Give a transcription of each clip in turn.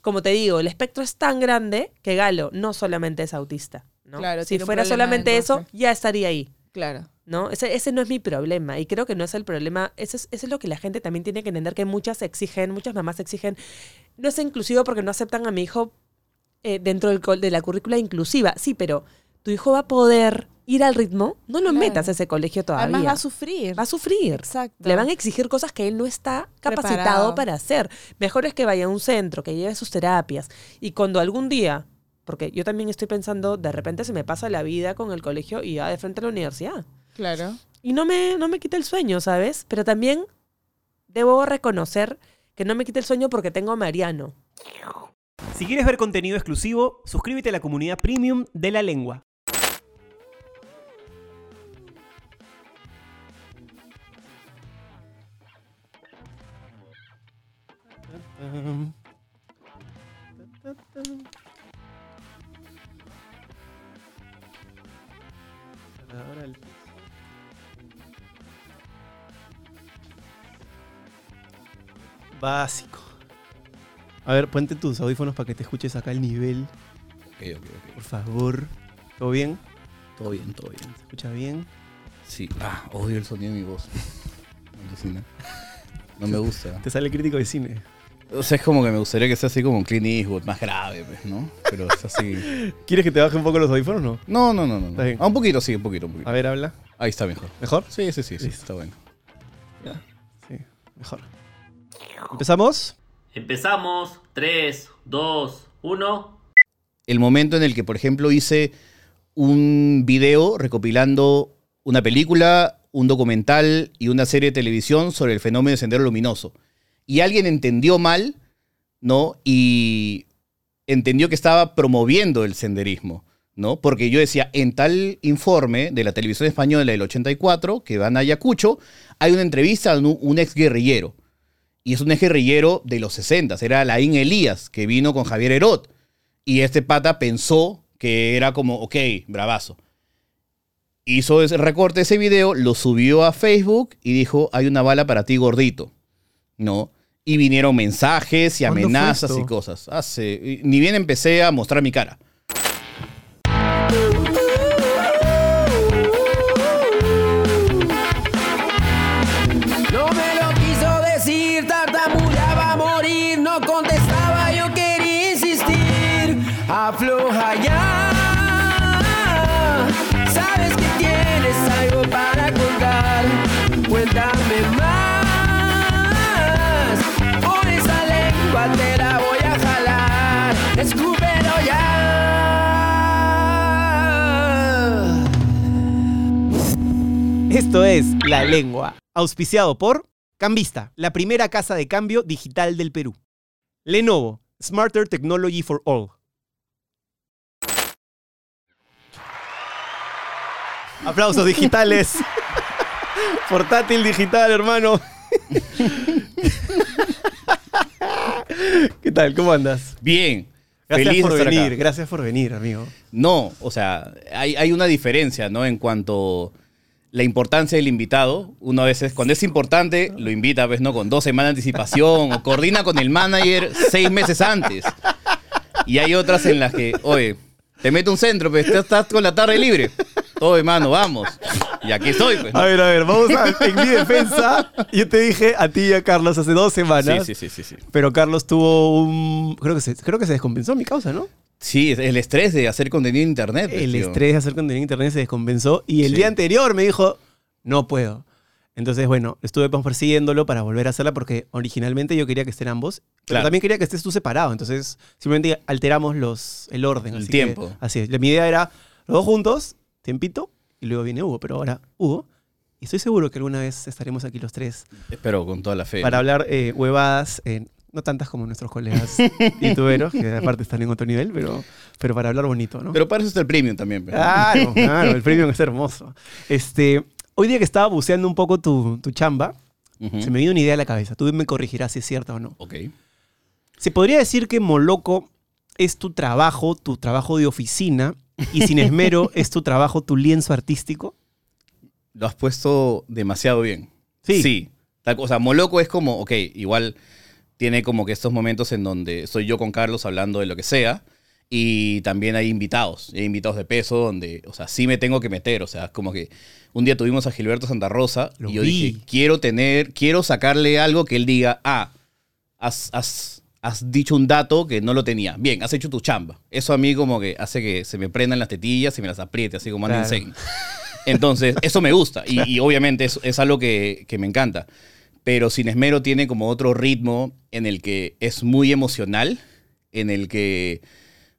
como te digo, el espectro es tan grande que Galo no solamente es autista. ¿no? Claro, si fuera solamente eso, ya estaría ahí. Claro. ¿no? Ese, ese no es mi problema y creo que no es el problema. Eso es, eso es lo que la gente también tiene que entender, que muchas exigen, muchas mamás exigen. No es inclusivo porque no aceptan a mi hijo eh, dentro del, de la currícula inclusiva. Sí, pero tu hijo va a poder ir al ritmo, no lo Claro. metas a ese colegio todavía. Además va a sufrir. Va a sufrir. Exacto. Le van a exigir cosas que él no está capacitado Preparado. para hacer. Mejor es que vaya a un centro, que lleve sus terapias. Y cuando algún día, porque yo también estoy pensando, de repente se me pasa la vida con el colegio y ya de frente a la universidad. Claro. Y no me, no me quita el sueño, ¿sabes? Pero también debo reconocer que no me quita el sueño porque tengo a Mariano. Si quieres ver contenido exclusivo, suscríbete a la comunidad premium de la lengua. Básico. A ver, ponte tus audífonos para que te escuches acá el nivel, Ok, ok, ok. por favor. ¿Todo bien? Todo bien, todo bien. ¿Se escucha bien? Sí. Ah, odio el sonido de mi voz. No me gusta. Te sale crítico de cine. O sea, es como que me gustaría que sea así como un Clint Eastwood, más grave, pues, ¿no? Pero es así. ¿Quieres que te baje un poco los audífonos o no? No, no, no, no. Está no. bien. Ah, un poquito, sí, un poquito, un poquito. A ver, habla. Ahí está mejor. ¿Mejor? Sí, sí, sí, sí, Listo. está bueno. Sí, mejor. ¿Empezamos? Empezamos. 3, 2, 1. El momento en el que, por ejemplo, hice un video recopilando una película, un documental y una serie de televisión sobre el fenómeno de sendero luminoso. Y alguien entendió mal, ¿no? Y entendió que estaba promoviendo el senderismo, ¿no? Porque yo decía, en tal informe de la televisión española del 84, que van a Ayacucho, hay una entrevista a un, ex guerrillero. Y es un ex guerrillero de los 60, era Laín Elías, que vino con Javier Herot. Y este pata pensó que era como, ok, bravazo. Hizo ese recorte ese video, lo subió a Facebook y dijo, hay una bala para ti gordito. ¿No? Y vinieron mensajes y ¿Cuándo fue amenazas y cosas. Hace, ni bien empecé a mostrar mi cara. Esto es La Lengua, auspiciado por Cambista, la primera casa de cambio digital del Perú. Lenovo, Smarter Technology for All. Aplausos digitales. Portátil digital, hermano. ¿Qué tal? ¿Cómo andas? Bien. Gracias feliz por de estar acá. venir, gracias por venir, amigo. No, o sea, hay, hay una diferencia, ¿no? En cuanto la importancia del invitado. Uno a veces, cuando es importante, lo invita, pues, ¿no? Con dos semanas de anticipación o coordina con el manager seis meses antes. Y hay otras en las que, oye, te meto un centro, pues, estás con la tarde libre. Oye, mano, vamos. Y aquí estoy, pues. ¿no? A ver, a ver, vamos a. En mi defensa, yo te dije a ti y a Carlos hace dos semanas. Sí, sí, sí, sí, sí. Pero Carlos tuvo un. Creo que se, creo que se descompensó mi causa, ¿no? Sí, el estrés de hacer contenido en internet. El tío. estrés de hacer contenido en internet se descompensó. Y el Sí. día anterior me dijo, no puedo. Entonces, bueno, estuve persiguiéndolo para volver a hacerla porque originalmente yo quería que estén ambos. Pero Claro. también quería que estés tú separado. Entonces, simplemente alteramos los, el orden. El así que- tiempo. así es. Mi idea era los dos juntos, tiempito, y luego viene Hugo. Pero ahora, Hugo. Y estoy seguro que alguna vez estaremos aquí los tres Espero con toda la fe. para ¿no? hablar eh, huevadas, eh, no tantas como nuestros colegas youtuberos, que aparte están en otro nivel, pero, pero para hablar bonito, ¿no? Pero para eso está el premium también. pues, ¿no? Claro, claro, el premium es hermoso. Este, hoy día que estaba buceando un poco tu, tu chamba, se me vino una idea a la cabeza. Tú me corregirás si es cierta o no. Ok. ¿Se podría decir que Moloco es tu trabajo, tu trabajo de oficina, y Sin Esmero es tu trabajo, tu lienzo artístico? Lo has puesto demasiado bien. Sí. Sí. Tal cosa. Moloco es como, ok, igual tiene como que estos momentos en donde soy yo con Carlos hablando de lo que sea. Y también hay invitados, hay invitados de peso donde, o sea, sí me tengo que meter, o sea, como que un día tuvimos a Gilberto Santa Rosa Lo y yo vi. dije, quiero tener, quiero sacarle algo que él diga, ah, has, has- has dicho un dato que no lo tenía. Bien, has hecho tu chamba. Eso a mí como que hace que se me prendan las tetillas y me las apriete, así como Claro. Entonces, eso me gusta y, y obviamente es, es algo que, que me encanta. Pero Sin Esmero tiene como otro ritmo en el que es muy emocional, en el que,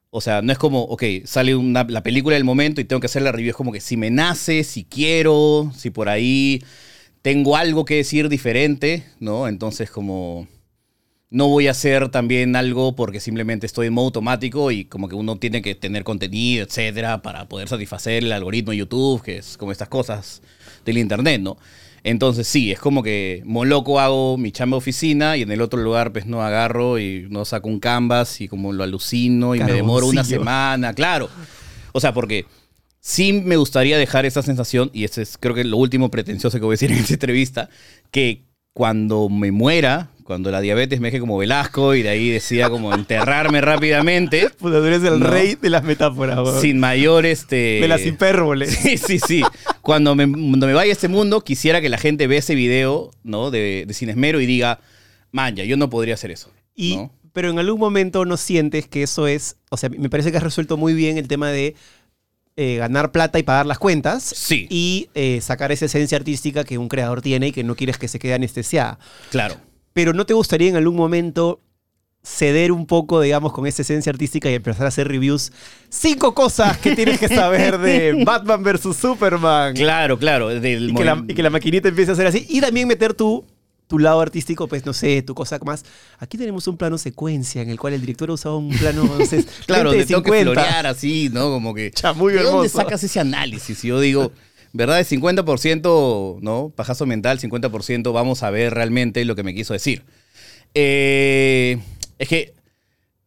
o sea, no es como, ok, sale una- la película del momento y tengo que hacer la review, es como que si me nace, si quiero, si por ahí tengo algo que decir diferente, ¿no? Entonces como no voy a hacer también algo porque simplemente estoy en modo automático y como que uno tiene que tener contenido, etcétera, para poder satisfacer el algoritmo de YouTube, que es como estas cosas del internet, ¿no? Entonces sí, es como que moloco hago mi chamba de oficina y en el otro lugar pues no agarro y no saco un canvas y como lo alucino y me demoro una semana, claro. O sea, porque sí me gustaría dejar esa sensación, y ese es creo que lo último pretencioso que voy a decir en esta entrevista, que cuando me muera, cuando la diabetes me deje como Velasco y de ahí decida como enterrarme rápidamente, Puta, tú eres el No. rey de las metáforas, sin mayor este... De las hipérboles. Sí, sí, sí. Cuando me, cuando me vaya a este mundo, quisiera que la gente vea ese video, ¿no? De, de Sin Esmero y diga, man, ya, yo no podría hacer eso. Y, ¿no? Pero en algún momento no sientes que eso es. O sea, me parece que has resuelto muy bien el tema de eh, ganar plata y pagar las cuentas. Sí. Y eh, sacar esa esencia artística que un creador tiene y que no quieres que se quede anestesiada. Claro. Pero ¿no te gustaría en algún momento ceder un poco, digamos, con esa esencia artística y empezar a hacer reviews? Cinco cosas que tienes que saber de Batman vs. Superman. Claro, claro. del Y que, la, movi- y que la maquinita empiece a hacer así. Y también meter tu, tu lado artístico, pues no sé, tu cosa más. Aquí tenemos un plano secuencia en el cual el director ha usado un plano, Claro, 20 de te tengo que 50. florear así, ¿no? Como que... ¿De dónde sacas ese análisis? Yo digo, ¿verdad? De 50%, ¿no? Pajazo mental, 50% vamos a ver realmente lo que me quiso decir. Eh, es que,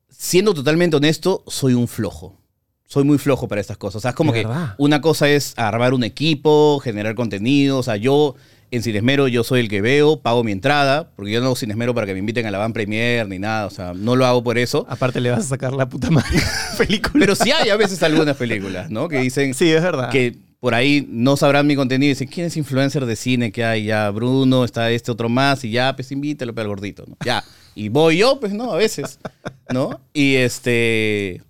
siendo totalmente honesto, soy un flojo. Soy muy flojo para estas cosas. O sea, es como ¿De que verdad? una cosa es armar un equipo, generar contenido. O sea, yo en Sin Esmero yo soy el que veo, pago mi entrada, porque yo no hago Sin Esmero para que me inviten a la van premier ni nada. O sea, no lo hago por eso. Aparte le vas a sacar la puta madre película. Pero sí hay a veces algunas películas, ¿no? Que dicen sí, es verdad. que por ahí no sabrán mi contenido y dicen, ¿quién es influencer de cine que hay? Ya, Bruno, está este otro más y ya, pues invítalo para el gordito, ¿no? Ya. Y voy yo, pues, ¿no? A veces, ¿no? Y este...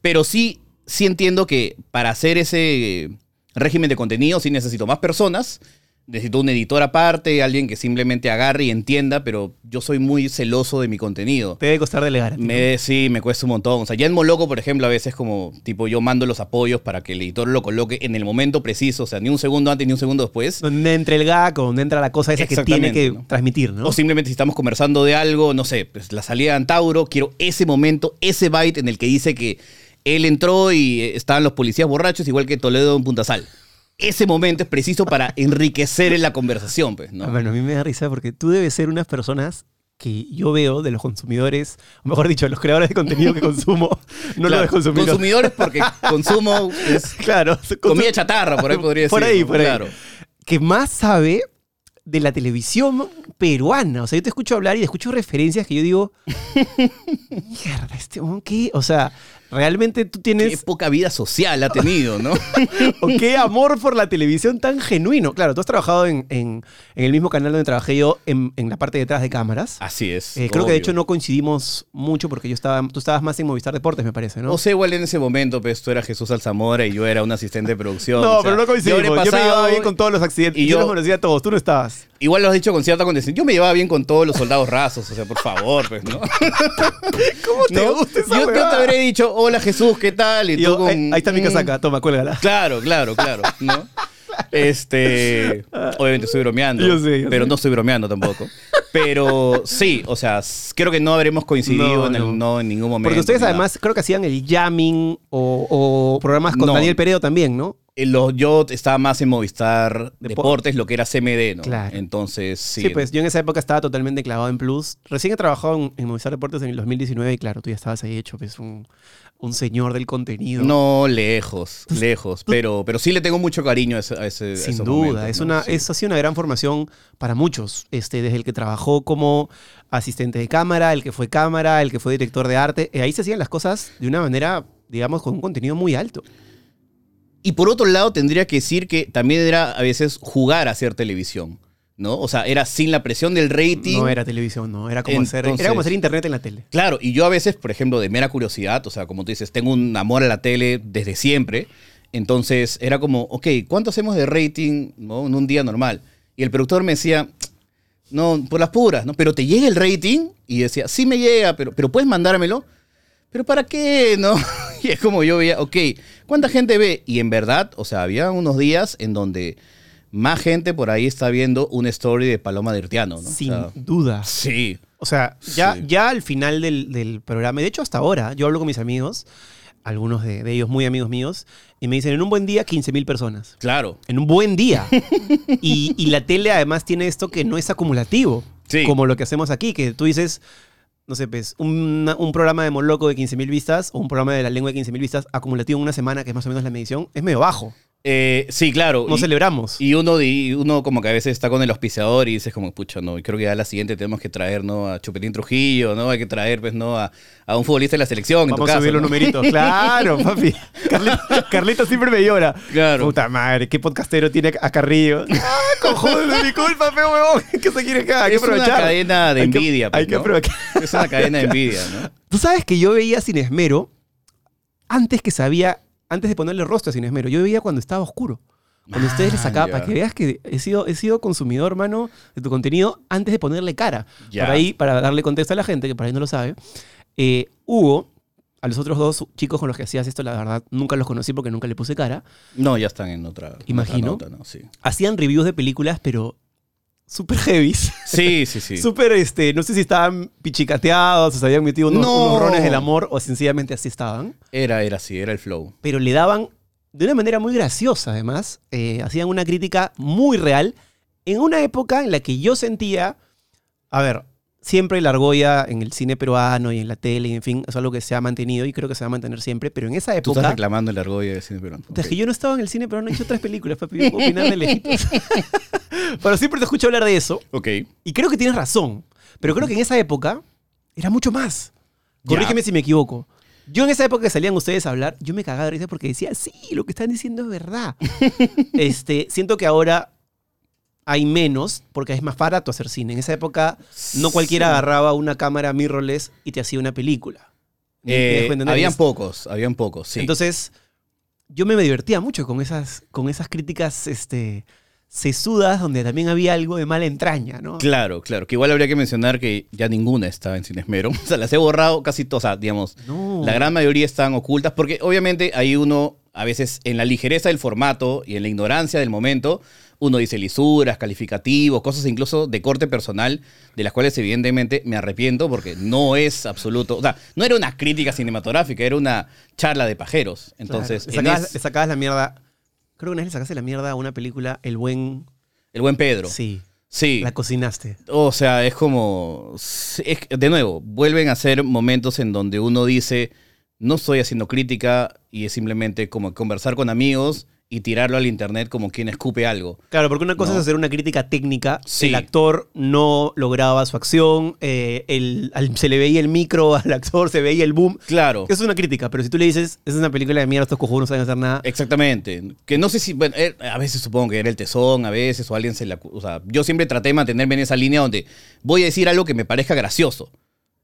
Pero sí, sí entiendo que para hacer ese régimen de contenido sí necesito más personas, necesito un editor aparte, alguien que simplemente agarre y entienda, pero yo soy muy celoso de mi contenido. Te debe costar delegar. Me, sí, me cuesta un montón. O sea, ya en Moloco, por ejemplo, a veces como, tipo, yo mando los apoyos para que el editor lo coloque en el momento preciso, o sea, ni un segundo antes ni un segundo después. Donde entra el gag o donde entra la cosa esa que tiene que transmitir, ¿no? O simplemente si estamos conversando de algo, no sé, pues la salida de Antauro, quiero ese momento, ese byte en el que dice que él entró y eh, estaban los policías borrachos, igual que Toledo en Punta Sal. Ese momento es preciso para enriquecer en la conversación, pues, ¿no? Bueno, a mí me da risa porque tú debes ser unas personas que yo veo de los consumidores, o mejor dicho, los creadores de contenido que consumo, no Claro, los consumidores. consumidores porque consumo es Claro, comida chatarra, por ahí podría decir. Por ahí, por ahí. Claro. que más sabe de la televisión peruana. O sea, yo te escucho hablar y te escucho referencias que yo digo, mierda, este hombre, ¿qué? O sea, realmente tú Qué tienes, poca vida social ha tenido, ¿no? o qué amor por la televisión tan genuino. Claro, tú has trabajado en, en- en el mismo canal donde trabajé yo, en, en la parte de detrás de cámaras. Así es. Eh, creo que de hecho no coincidimos mucho porque yo estaba, tú estabas más en Movistar Deportes, me parece, ¿no? O sea, igual en ese momento, pues tú eras Jesús Alzamora y yo era un asistente de producción. no, o sea, pero no coincidimos. Yo, me llevaba bien con todos los accidentes. y Y yo yo- los conocía a todos. Tú no estabas. Igual lo has dicho con cierta condescendencia. Yo me llevaba bien con todos los soldados rasos, o sea, por favor, pues, ¿no? ¿Cómo te ¿No? gusta esa yo, yo te habré dicho, hola Jesús, ¿qué tal? Y, Y tú yo, con, "Eh, ahí está mi casaca, toma, cuélgala. Claro, claro, claro, ¿no? Este, obviamente estoy bromeando, Yo sé, yo pero sé. no estoy bromeando tampoco. Pero sí, o sea, creo que no habremos coincidido No, en, el- no. no, en ningún momento. Porque ustedes además creo que hacían el jamming o, o programas con. Daniel Peredo también, ¿no? Eh, Los, yo estaba más en Movistar Depo- Deportes, lo que era CMD, ¿no? Claro. Entonces, sí. Sí, pues yo en esa época estaba totalmente clavado en Plus. Recién he trabajado en, en Movistar Deportes en el 2019 y claro, tú ya estabas ahí hecho, pues un, un señor del contenido. No, lejos, lejos. Pero, pero sí le tengo mucho cariño a ese. a ese- a Sin esos duda, momentos, es ¿no? una, Sí. es, ha sido una gran formación para muchos. Este, desde el que trabajó como asistente de cámara, el que fue cámara, el que fue director de arte. Eh, ahí se hacían las cosas de una manera, digamos, con un contenido muy alto. Y por otro lado, tendría que decir que también era a veces jugar a hacer televisión, ¿no? O sea, era sin la presión del rating. No era televisión, no. Era como, hacer, Entonces- era como hacer internet en la tele. Claro, y yo a veces, por ejemplo, de mera curiosidad, o sea, como tú dices, tengo un amor a la tele desde siempre. Entonces era como, ok, ¿cuánto hacemos de rating ¿no? en un día normal? Y el productor me decía, no, por las puras, ¿no? Pero te llega el rating y decía, sí me llega, pero, pero puedes mandármelo. ¿Pero para qué? ¿No? Y es como yo veía, ok, ¿cuánta gente ve? Y en verdad, o sea, había unos días en donde más gente por ahí está viendo una story de Paloma Dirtiano, ¿no? O Sin sea, duda. sí. O sea, ya, Sí. ya al final del, del programa, de hecho hasta ahora, yo hablo con mis amigos, algunos de, de ellos muy amigos míos, y me dicen, en un buen día, 15 mil personas. Claro. En un buen día. y, y la tele además tiene esto que no es acumulativo, Sí. como lo que hacemos aquí, que tú dices, no sé, pues, una- un programa de Moloco de 15 mil vistas o un programa de la lengua de 15 mil vistas acumulativo en una semana, que es más o menos la medición, es medio bajo. Eh, sí, claro. No y- celebramos. Y uno, uno como que a veces está con el auspiciador y dices como, pucha, no, creo que ya la siguiente tenemos que traer, ¿no? A Chupetín Trujillo, ¿no? Hay que traer, pues, ¿no? A, a un futbolista de la selección, en tu Vamos a caso, subir los ¿no? numeritos. Claro, papi. Carlito, Carlito siempre me llora. Claro. Puta madre, ¿qué podcastero tiene a Carrillo? ¡Ah, cojones! Disculpa, feo huevón. ¿Qué se quiere acá? Hay que Es una aprovechar. cadena de Hay que- envidia, pues, hay que ¿no? aprovechar. Es una cadena de envidia, ¿no? Tú sabes que yo veía Sin Esmero antes que sabía, antes de ponerle rostro a Sin Esmero. Yo veía cuando estaba oscuro. Cuando ustedes les Ah, sacaban, ya. para que veas que he sido, he sido consumidor, hermano, de tu contenido antes de ponerle cara. Ya. Por ahí, para darle contexto a la gente, que por ahí no lo sabe, eh, Hugo, a los otros dos chicos con los que hacías esto, la verdad, nunca los conocí porque nunca le puse cara, No, ya están en otra, Imagino. nota, ¿no? Sí, hacían reviews de películas, pero súper heavy. sí, sí. sí. Súper, este, no sé si estaban pichicateados, o se habían metido unos, No. unos rones del amor, o sencillamente así estaban. Era, era así, era el flow. pero le daban de una manera muy graciosa, además. eh, hacían una crítica muy real en una época en la que yo sentía, a ver, siempre la argolla en el cine peruano y en la tele, y en fin, es algo que se ha mantenido y creo que se va a mantener siempre, pero en esa Tú estás época... reclamando el argolla del cine peruano. Es que yo no estaba en el cine peruano, he hecho tres películas, papi, yo puedo opinar de lejitos. pero siempre te escucho hablar de eso Ok. y creo que tienes razón, pero creo que en esa época era mucho más. Corrígeme si me equivoco. Yo en esa época que salían ustedes a hablar, yo me cagaba de risa porque decía, sí, lo que están diciendo es verdad. este, siento que ahora hay menos porque es más barato hacer cine. En esa época no cualquiera Sí. agarraba una cámara mirrorless y te hacía una película. ¿Me Eh, habían pocos, habían pocos, sí. Entonces, yo me divertía mucho con esas, con esas críticas este, sesudas donde también había algo de mala entraña, ¿no? Claro, claro. Que igual habría que mencionar que ya ninguna estaba en Cinesmero. O sea, las he borrado casi todas. O sea, digamos, No. la gran mayoría están ocultas porque obviamente ahí uno, a veces en la ligereza del formato y en la ignorancia del momento, uno dice lisuras, calificativos, cosas incluso de corte personal, de las cuales evidentemente me arrepiento porque no es absoluto. O sea, no era una crítica cinematográfica, era una charla de pajeros. Entonces, Claro. en sacabas, es- le sacabas la mierda. Creo que una vez le sacaste la mierda a una película, El Buen. el buen Pedro. Sí. Sí. La cocinaste. O sea, es como. es- de nuevo, vuelven a ser momentos en donde uno dice: No estoy haciendo crítica y es simplemente como conversar con amigos y tirarlo al internet como quien escupe algo. Claro, porque una cosa No. es hacer una crítica técnica. Sí. El actor no lograba su acción. eh, el- al- se le veía el micro al actor, se veía el boom. Claro. Eso es una crítica, pero si tú le dices, es una película de mierda, estos cojudos no saben hacer nada. Exactamente. Que no sé si, bueno, er- a veces supongo que era el tesón, a veces, o alguien se la... O sea, yo siempre traté de mantenerme en esa línea donde voy a decir algo que me parezca gracioso.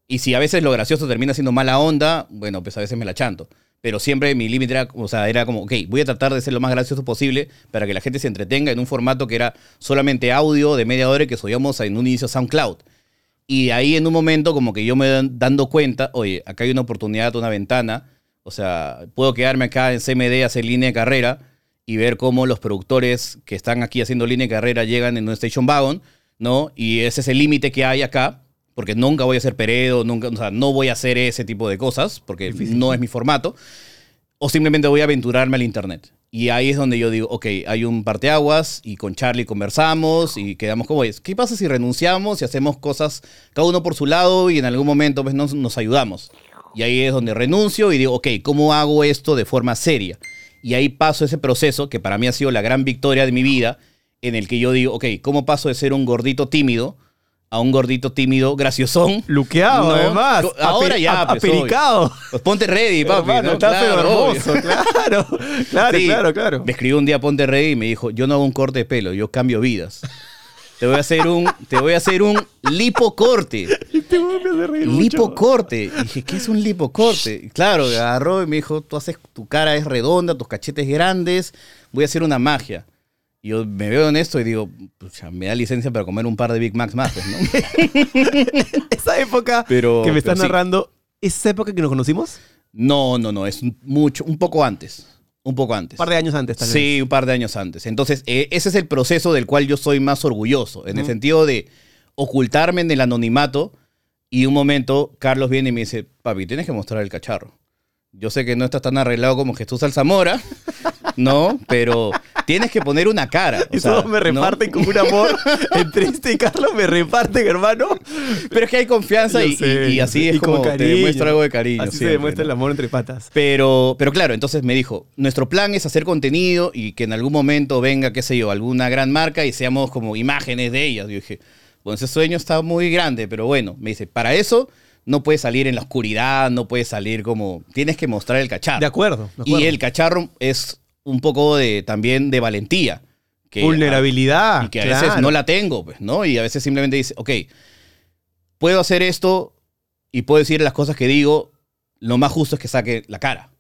Y si a veces lo gracioso termina siendo mala onda, bueno, pues a veces me la chanto. Pero siempre mi límite era, o sea, era como, ok, voy a tratar de ser lo más gracioso posible para que la gente se entretenga en un formato que era solamente audio de media hora que subíamos en un inicio SoundCloud. Y ahí en un momento como que yo me dan- dando cuenta, oye, acá hay una oportunidad, una ventana, o sea, puedo quedarme acá en CMD, hacer línea de carrera y ver cómo los productores que están aquí haciendo línea de carrera llegan en un station wagon, ¿no? Y ese es el límite que hay acá, porque nunca voy a ser Peredo, nunca, o sea, no voy a hacer ese tipo de cosas, porque no es mi formato, o simplemente voy a aventurarme al internet. Y ahí es donde yo digo, ok, hay un parteaguas y con Charlie conversamos y quedamos como es. ¿Qué pasa si renunciamos y hacemos cosas cada uno por su lado y en algún momento pues, nos, nos ayudamos? Y ahí es donde renuncio y digo, ok, ¿cómo hago esto de forma seria? Y ahí paso ese proceso que para mí ha sido la gran victoria de mi vida, en el que yo digo, ok, ¿cómo paso de ser un gordito tímido a un gordito tímido graciosón? Luqueado, No, además. ahora ya, pues, apericado. Pues ponte ready, papi. Hermano, ¿no? está pero Claro, obvio. hermoso, claro. Claro, Sí. claro, claro. Me escribió un día Ponte Rey y me dijo, yo no hago un corte de pelo, yo cambio vidas. Te voy a hacer un, te voy a hacer un lipocorte. Este. Lipocorte. Y dije, ¿qué es un lipocorte? Claro, agarró y me dijo, tú haces, tu cara es redonda, tus cachetes grandes, voy a hacer una magia. Yo me veo en esto y digo, pucha, me da licencia para comer un par de Big Macs más, pues, ¿no? Esa época Pero- que me estás sí. narrando, ¿es esa época que nos conocimos? No, no, no, es mucho, un poco antes. Un poco antes. Un par de años antes, tal vez. Sí, un par de años antes. Entonces, eh, ese es el proceso del cual yo soy más orgulloso, en el sentido de ocultarme en el anonimato y un momento Carlos viene y me dice, papi, tienes que mostrar el cacharro. Yo sé que no estás tan arreglado como Jesús Alzamora, ¿no? Pero tienes que poner una cara. o Y sea, todos me ¿no? reparten con un amor. Entre este y Carlos me reparten, hermano. Pero es que hay confianza y, y- así es Y como te cariño. demuestra algo de cariño. Así se demuestra ¿no? el amor entre patas. Pero, pero claro, entonces me dijo, nuestro plan es hacer contenido y que en algún momento venga, qué sé yo, alguna gran marca y seamos como imágenes de ellas. Yo dije, bueno, ese sueño está muy grande, pero bueno, me dice, para eso no puedes salir en la oscuridad, no puedes salir como, tienes que mostrar el cacharro. De acuerdo. de acuerdo. Y el cacharro es un poco de, también de valentía. Que, Vulnerabilidad. y que a claro. veces no la tengo, pues, ¿no? Y a veces simplemente dice, ok, puedo hacer esto y puedo decir las cosas que digo, lo más justo es que saque la cara,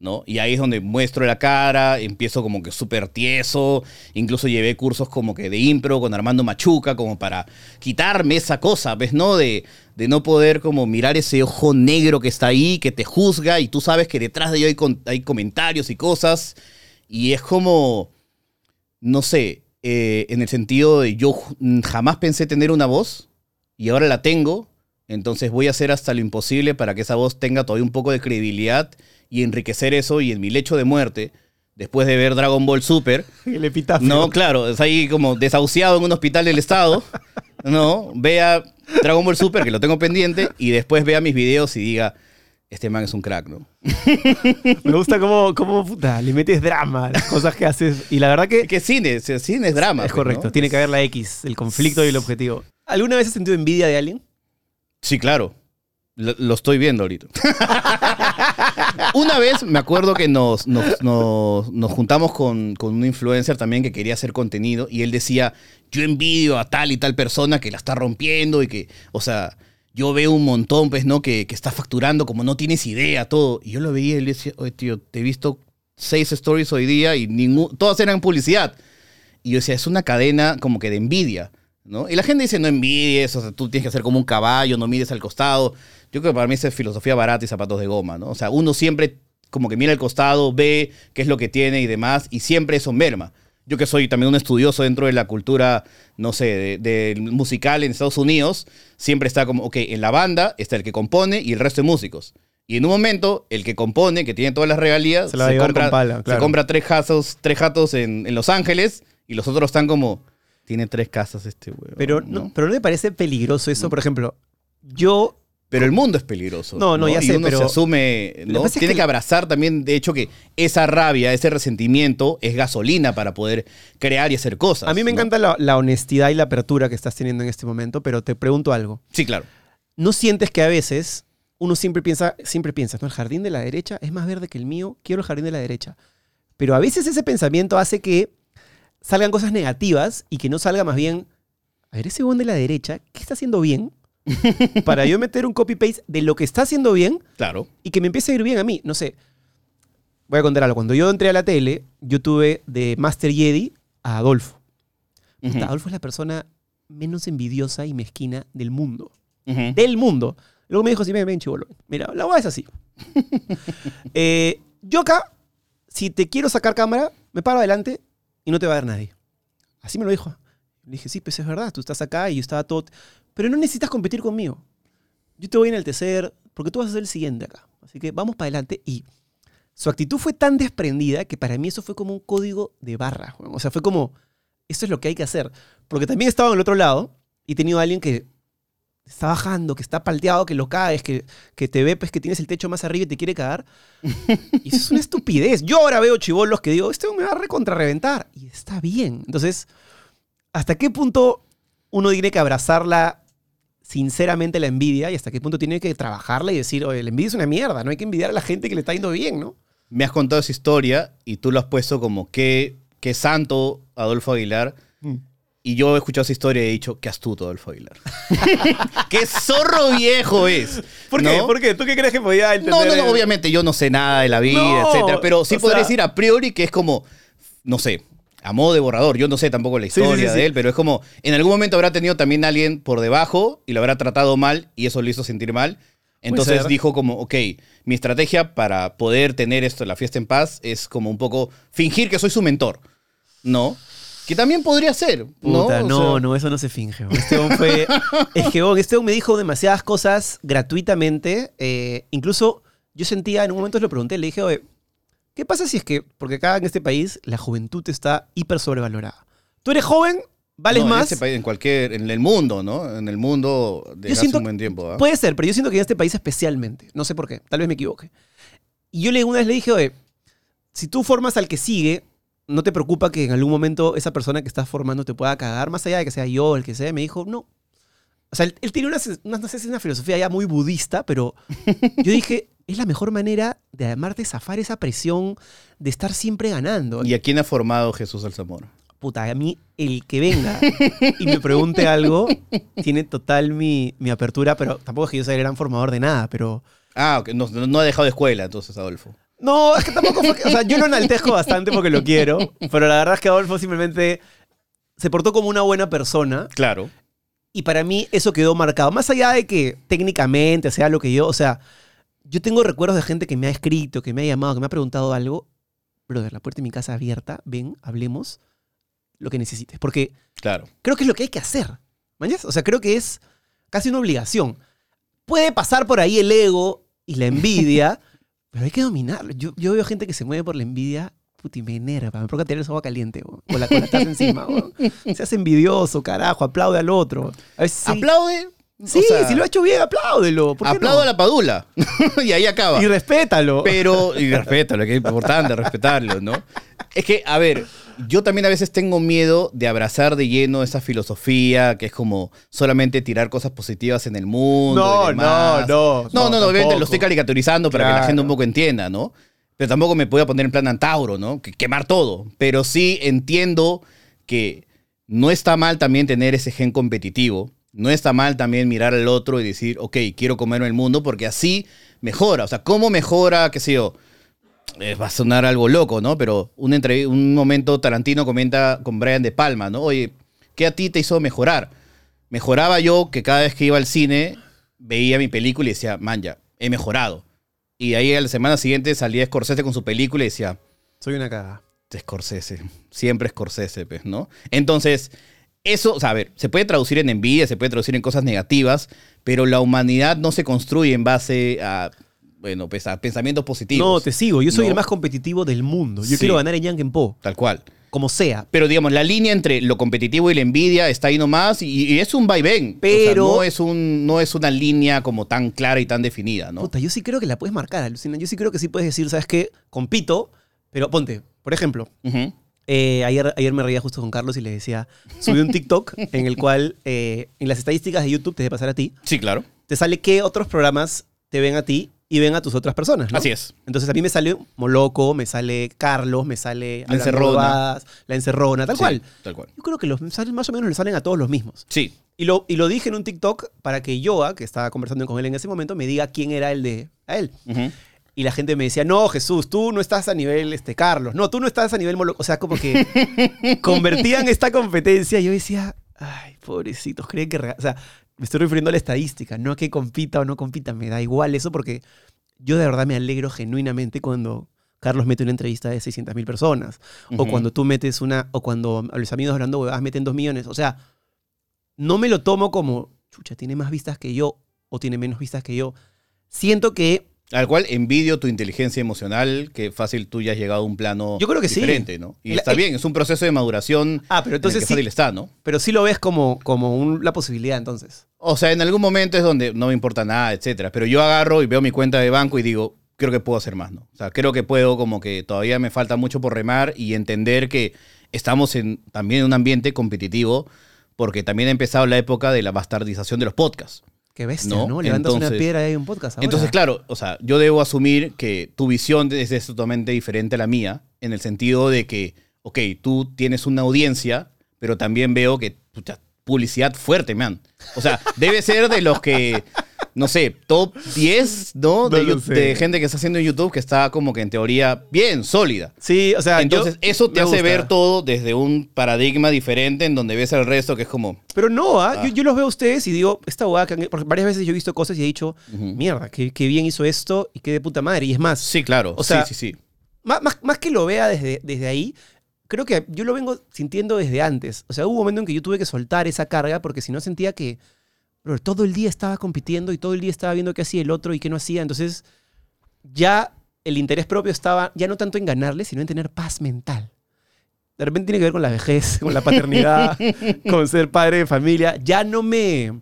¿no? Y ahí es donde muestro la cara, empiezo como que súper tieso, incluso llevé cursos como que de impro con Armando Machuca, como para quitarme esa cosa, ¿ves? ¿No? De, de no poder como mirar ese ojo negro que está ahí, que te juzga y tú sabes que detrás de ello hay, con- hay comentarios y cosas, y es como no sé, eh, en el sentido de yo jamás pensé tener una voz y ahora la tengo, entonces voy a hacer hasta lo imposible para que esa voz tenga todavía un poco de credibilidad y enriquecer eso y en mi lecho de muerte, después de ver Dragon Ball Super, El epitafio. no, claro, es ahí como desahuciado en un hospital del estado, no, vea Dragon Ball Super, que lo tengo pendiente, y después vea mis videos y diga, este man es un crack, ¿no? Me gusta cómo, cómo puta, le metes drama a las cosas que haces. Y la verdad que Que cine, cine es drama. es pues, correcto. ¿no? Tiene que haber la X, el conflicto y el objetivo. ¿Alguna vez has sentido envidia de alguien? Sí, claro. Lo, estoy viendo ahorita. Una vez me acuerdo que nos, nos, nos- nos juntamos con, con un influencer también que quería hacer contenido y él decía, yo envidio a tal y tal persona que la está rompiendo y que, o sea, yo veo un montón, pues, ¿no? Que, que está facturando como no tienes idea, todo. Y yo lo veía y le decía, oye, tío, te he visto seis stories hoy día y ningún, todas eran publicidad. Y yo decía, es una cadena como que de envidia, ¿no? Y la gente dice, no envidies, o sea, tú tienes que ser como un caballo, no mires al costado. Yo creo que para mí esa es filosofía barata y zapatos de goma, ¿no? O sea, uno siempre como que mira al costado, ve qué es lo que tiene y demás, y siempre eso merma. Yo que soy también un estudioso dentro de la cultura, no sé, de- musical en Estados Unidos, siempre está como, ok, en la banda está el que compone y el resto de músicos. Y en un momento, el que compone, que tiene todas las regalías, Se la va a llevar con pala, se compra tres jatos, tres jatos en, en Los Ángeles y los otros están como, tiene tres casas este huevo. Pero no, pero no me parece peligroso eso. Por ejemplo, yo Pero el mundo es peligroso. No, no, ya y sé, uno pero- se asume, ¿no? Tiene que- que... abrazar también, de hecho, que esa rabia, ese resentimiento es gasolina para poder crear y hacer cosas. A mí me ¿no? encanta la, la honestidad y la apertura que estás teniendo en este momento, pero te pregunto algo. Sí, claro. ¿No sientes que a veces uno siempre piensa, siempre piensas, no, el jardín de la derecha es más verde que el mío, quiero el jardín de la derecha? Pero a veces ese pensamiento hace que salgan cosas negativas y que no salga más bien, a ver, ese buen de la derecha, ¿qué está haciendo bien? Para yo meter un copy-paste de lo que está haciendo bien Claro. y que me empiece a ir bien a mí. No sé. Voy a contar algo. Cuando yo entré a la tele, yo tuve de Master Jedi a Adolfo. Puta, Ujú. Adolfo es la persona menos envidiosa y mezquina del mundo. Ujú. Del mundo. Luego me dijo, sí, ven, ven, chivolo. Mira, la voz es así. Eh, yo acá, si te quiero sacar cámara, me paro adelante y no te va a ver nadie. Así me lo dijo. Le dije, sí, pues es verdad, tú estás acá y yo estaba todo... Pero no necesitas competir conmigo. Yo te voy a enaltecer porque tú vas a ser el siguiente acá. Así que vamos para adelante y su actitud fue tan desprendida que para mí eso fue como un código de barra. O sea, fue como, esto es lo que hay que hacer. Porque también estaba en el otro lado y he tenido a alguien que está bajando, que está palteado, que lo caes, que, que te ve pues, que tienes el techo más arriba y te quiere cagar. y eso es una estupidez. Yo ahora veo chivolos que digo, este me va a recontrarreventar. Y está bien. Entonces, ¿hasta qué punto uno tiene que abrazarla sinceramente la envidia y hasta qué punto tiene que trabajarla y decir, oye, la envidia es una mierda, no hay que envidiar a la gente que le está yendo bien, ¿no? Me has contado esa historia y tú lo has puesto como que, que santo Adolfo Aguilar. Mm. Y yo he escuchado esa historia y he dicho, qué astuto Adolfo Aguilar. qué zorro viejo es. ¿Por qué? ¿no? ¿Por qué? ¿Tú qué crees que podía entender? No, no, no, obviamente yo no sé nada de la vida, No, etcétera, pero sí podría sea- decir a priori que es como, no sé, a modo de borrador. Yo no sé tampoco la Sí, sí, historia sí, de él, pero es como, en algún momento habrá tenido también a alguien por debajo y lo habrá tratado mal y eso lo hizo sentir mal. Entonces dijo como, ok, mi estrategia para poder tener esto, la fiesta en paz, es como un poco fingir que soy su mentor, ¿no? Que también podría ser, ¿no? Puta, no, sea, no, eso no se finge. Este hombre fue. es que este hombre me dijo demasiadas cosas gratuitamente. eh, incluso yo sentía, en un momento le pregunté, le dije, oye, ¿qué pasa si es que, porque acá en este país la juventud está hiper sobrevalorada? Tú eres joven, vales no, En, más. este país, en cualquier, en el mundo, ¿no? En el mundo de hace un buen tiempo. ¿ah? Puede ser, pero yo siento que en este país especialmente. No sé por qué. Tal vez me equivoque. Y yo le, una vez le dije, oye, si tú formas al que sigue, ¿no te preocupa que en algún momento esa persona que estás formando te pueda cagar? Más allá de que sea yo el que sea. Me dijo, no. O sea, él, él tiene una, una- no sé si es una filosofía ya muy budista, pero yo dije, es la mejor manera de además de zafar esa presión de estar siempre ganando. ¿Y a quién ha formado Jesús Alzamora? Puta, a mí el que venga y me pregunte algo tiene total mi, mi apertura, pero tampoco es que yo sea el gran formador de nada, pero... Ah, ok, no, no ha dejado de escuela entonces, Adolfo. No, es que tampoco fue que- O sea, yo lo enaltezco bastante porque lo quiero, pero la verdad es que Adolfo simplemente se portó como una buena persona Claro. y para mí eso quedó marcado. Más allá de que técnicamente sea lo que yo, o sea, yo tengo recuerdos de gente que me ha escrito, que me ha llamado, que me ha preguntado algo. Brother, la puerta de mi casa abierta, ven, hablemos lo que necesites. Porque Claro. creo que es lo que hay que hacer. ¿Mañas? O sea, creo que es casi una obligación. Puede pasar por ahí el ego y la envidia, pero hay que dominarlo. Yo, yo veo gente que se mueve por la envidia, puti, me enerva, me provoca tener esa agua caliente, weón, con la, con la taza encima. weón. Se hace envidioso, carajo, aplaude al otro. A veces sí. Aplaude. Sí, o sea, si lo ha hecho bien, apláudelo. ¿por qué Aplaudo no? a la padula. y ahí acaba. Y respétalo. Pero, y respétalo, que es importante respetarlo, ¿no? Es que, a ver, yo también a veces tengo miedo de abrazar de lleno esa filosofía que es como solamente tirar cosas positivas en el mundo. No, y demás. no, no, No, no, no, obviamente lo estoy caricaturizando para que la gente un poco entienda, ¿no? Pero tampoco me voy a poner en plan antauro, ¿no? Que quemar todo. Pero sí entiendo que no está mal también tener ese gen competitivo. No está mal también mirar al otro y decir, ok, quiero comerme el mundo porque así mejora. O sea, ¿cómo mejora, qué sé yo? Eh, va a sonar algo loco, ¿no? Pero un, entrev- un momento Tarantino comenta con Brian De Palma, ¿no? Oye, ¿qué a ti te hizo mejorar? Mejoraba yo que cada vez que iba al cine veía mi película y decía, man, ya, he mejorado. Y ahí a la semana siguiente salía Scorsese con su película y decía, Soy una caga. Scorsese, siempre Scorsese, pues, ¿no? Entonces, eso, o sea, a ver, se puede traducir en envidia, se puede traducir en cosas negativas, pero la humanidad no se construye en base a, bueno, pensamientos positivos. No, te sigo. Yo soy No. el más competitivo del mundo. Yo Sí. quiero ganar en Yankee Po, Tal cual. como sea. Pero digamos, la línea entre lo competitivo y la envidia está ahí nomás y, y es un vaivén. Pero- O sea, no, es un, no es una línea como tan clara y tan definida, ¿no? Puta, yo sí creo que la puedes marcar, alucina. Yo sí creo que sí puedes decir, ¿sabes qué? Compito, pero ponte, por ejemplo, eh, ayer, ayer me reía justo con Carlos y le decía, subí un TikTok en el cual eh, en las estadísticas de YouTube te debe pasar a ti, Sí, claro. te sale qué otros programas te ven a ti y ven a tus otras personas, ¿no? Así es. Entonces a mí me sale Moloco, me sale Carlos, me sale Hablando Encerrona. La Encerrona, tal Sí, cual. Tal cual. Yo creo que los más o menos le salen a todos los mismos. Sí. Y lo, y lo dije en un TikTok para que Joa, que estaba conversando con él en ese momento, me diga quién era el de a él. Y la gente me decía, no, Jesús, tú no estás a nivel este, Carlos. No, tú no estás a nivel Moloco. O sea, como que convertían esta competencia. Y yo decía, ay, pobrecitos, creen que... rea-". O sea, me estoy refiriendo a la estadística, no a que compita o no compita. Me da igual eso porque yo de verdad me alegro genuinamente cuando Carlos mete una entrevista de 600 mil personas. O cuando tú metes una... O cuando a los amigos hablando huevadas meten dos millones. O sea, no me lo tomo como, chucha, tiene más vistas que yo o tiene menos vistas que yo. Siento que Al cual envidio tu inteligencia emocional, que fácil tú ya has llegado a un plano Yo creo que sí. diferente, ¿no? Y La- está bien, es un proceso de maduración. Ah, pero entonces en el que sí. fácil está, ¿no? Pero sí lo ves como, como un- la posibilidad, entonces. O sea, en algún momento es donde no me importa nada, etcétera. Pero yo agarro y veo mi cuenta de banco y digo, creo que puedo hacer más, ¿no? O sea, creo que puedo, como que todavía me falta mucho por remar y entender que estamos en, también en un ambiente competitivo, porque también ha empezado la época de la bastardización de los podcasts. Qué bestia, No, ¿no? Levantas una piedra y hay un podcast ahora. Entonces, claro, o sea, yo debo asumir que tu visión es, es totalmente diferente a la mía, en el sentido de que, ok, tú tienes una audiencia, pero también veo que pucha, publicidad fuerte, man. O sea, debe ser de los que, no sé, top 10, ¿no? De, lo sé. de gente que está haciendo en YouTube que está como que en teoría bien sólida. Sí, o sea, Entonces, yo- eso te hace gusta. ver todo desde un paradigma diferente en donde ves al resto que es como, Pero no, ¿ah? Ah. Yo, yo los veo a ustedes y digo, esta hueá, porque varias veces yo he visto cosas y he dicho, mierda, qué, qué bien hizo esto y qué de puta madre. Y es más, sí, claro, O sea, sí, sí, sí. más, más, más que lo vea desde, desde ahí, creo que yo lo vengo sintiendo desde antes. O sea, hubo un momento en que yo tuve que soltar esa carga porque si no sentía que todo el día estaba compitiendo y todo el día estaba viendo qué hacía el otro y qué no hacía. Entonces, ya el interés propio estaba ya no tanto en ganarle, sino en tener paz mental. De repente tiene que ver con la vejez, con la paternidad, con ser padre de familia. Ya no me,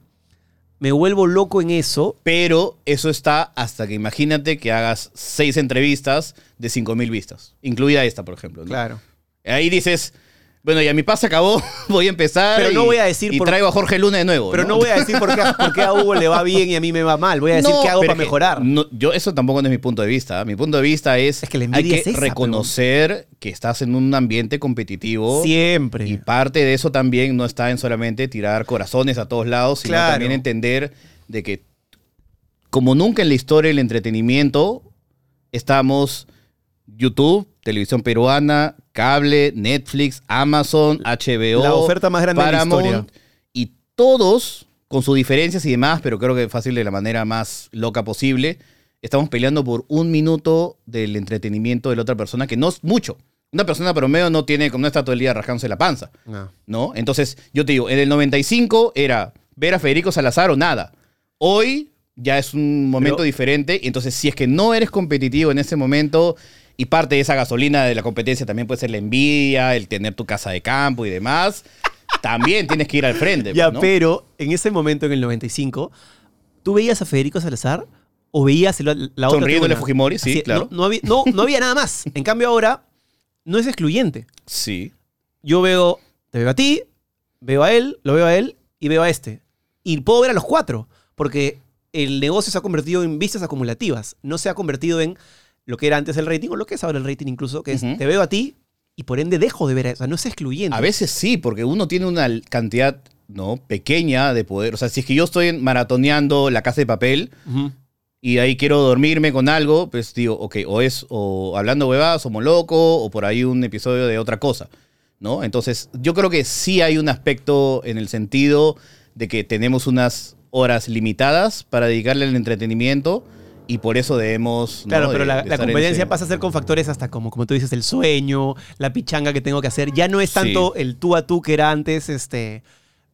me vuelvo loco en eso. Pero eso está hasta que imagínate que hagas seis entrevistas de 5.000 vistas, incluida esta, por ejemplo. ¿no? Claro. Ahí dices, bueno, ya mi paz se acabó, voy a empezar. Pero y, no voy a decir Y por- traigo a Jorge Luna de nuevo. Pero no voy a decir por qué, por qué a Hugo le va bien y a mí me va mal. Voy a decir No, qué hago para mejorar. no, yo, eso tampoco no es mi punto de vista. ¿eh? Mi punto de vista es, Es que la hay que es esa, reconocer que estás en un ambiente competitivo. Siempre. Y parte de eso también no está en solamente tirar corazones a todos lados, sino Claro. también entender de que, como nunca en la historia del entretenimiento, estamos YouTube, televisión peruana, cable, Netflix, Amazon, HBO, La oferta más grande de la historia. y todos, con sus diferencias y demás, pero creo que fácil de la manera más loca posible, estamos peleando por un minuto del entretenimiento de la otra persona, que no es mucho. Una persona promedio no tiene, no está todo el día rascándose la panza. No. ¿no? Entonces, yo te digo, en el 95 era ver a Federico Salazar o nada. Hoy ya es un momento Pero- diferente. Entonces, si es que no eres competitivo en ese momento, y parte de esa gasolina de la competencia también puede ser la envidia, el tener tu casa de campo y demás, también tienes que ir al frente. Ya, ¿no? pero en ese momento, en el 95, ¿tú veías a Federico Salazar o veías la, la otra Sonriéndole a Fujimori, sí, Así, claro. No, no había, no, no había nada más. En cambio, ahora no es excluyente. Sí. Yo veo, te veo a ti, veo a él, lo veo a él y veo a este. Y puedo ver a los cuatro, porque el negocio se ha convertido en vistas acumulativas. No se ha convertido en lo que era antes el rating o lo que es ahora el rating incluso, que es Ujú. te veo a ti y por ende dejo de ver. O sea, no es excluyente. A veces sí, porque uno tiene una cantidad no pequeña de poder. O sea, si es que yo estoy maratoneando la casa de papel, y ahí quiero dormirme con algo, pues digo, ok, o es o hablando huevadas, somos loco, o por ahí un episodio de otra cosa, ¿no? Entonces, yo creo que sí hay un aspecto en el sentido de que tenemos unas horas limitadas para dedicarle al entretenimiento y por eso debemos... ¿no? Claro, pero de- la, de competencia ese- pasa a ser con factores hasta como, como tú dices, el sueño, la pichanga que tengo que hacer. Ya no es Sí. tanto el tú a tú que era antes, este,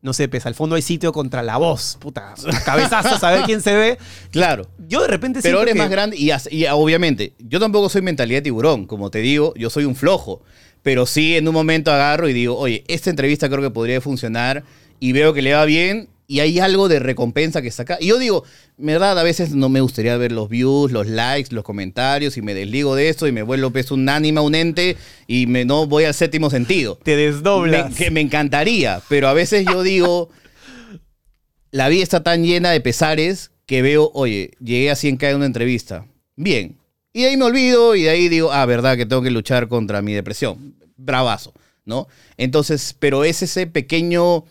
no sé, pues al fondo hay sitio contra la voz, puta, cabezazos, a ver quién se ve. Claro. Yo de repente Pero ahora es que- más grande y, y obviamente, yo tampoco soy mentalidad de tiburón, como te digo, yo soy un flojo. Pero sí en un momento agarro y digo, oye, esta entrevista creo que podría funcionar y veo que le va bien y hay algo de recompensa que saca. Y yo digo, verdad, a veces no me gustaría ver los views, los likes, los comentarios y me desligo de esto y me vuelvo pues, un ánima, un ente y me, no voy al séptimo sentido. te desdoblas. Me, que me encantaría, pero a veces yo digo, la vida está tan llena de pesares que veo, oye, llegué a 100k en una entrevista. Bien. Y de ahí me olvido y de ahí digo, ah, verdad que tengo que luchar contra mi depresión. Bravazo, ¿no? Entonces, pero es ese pequeño,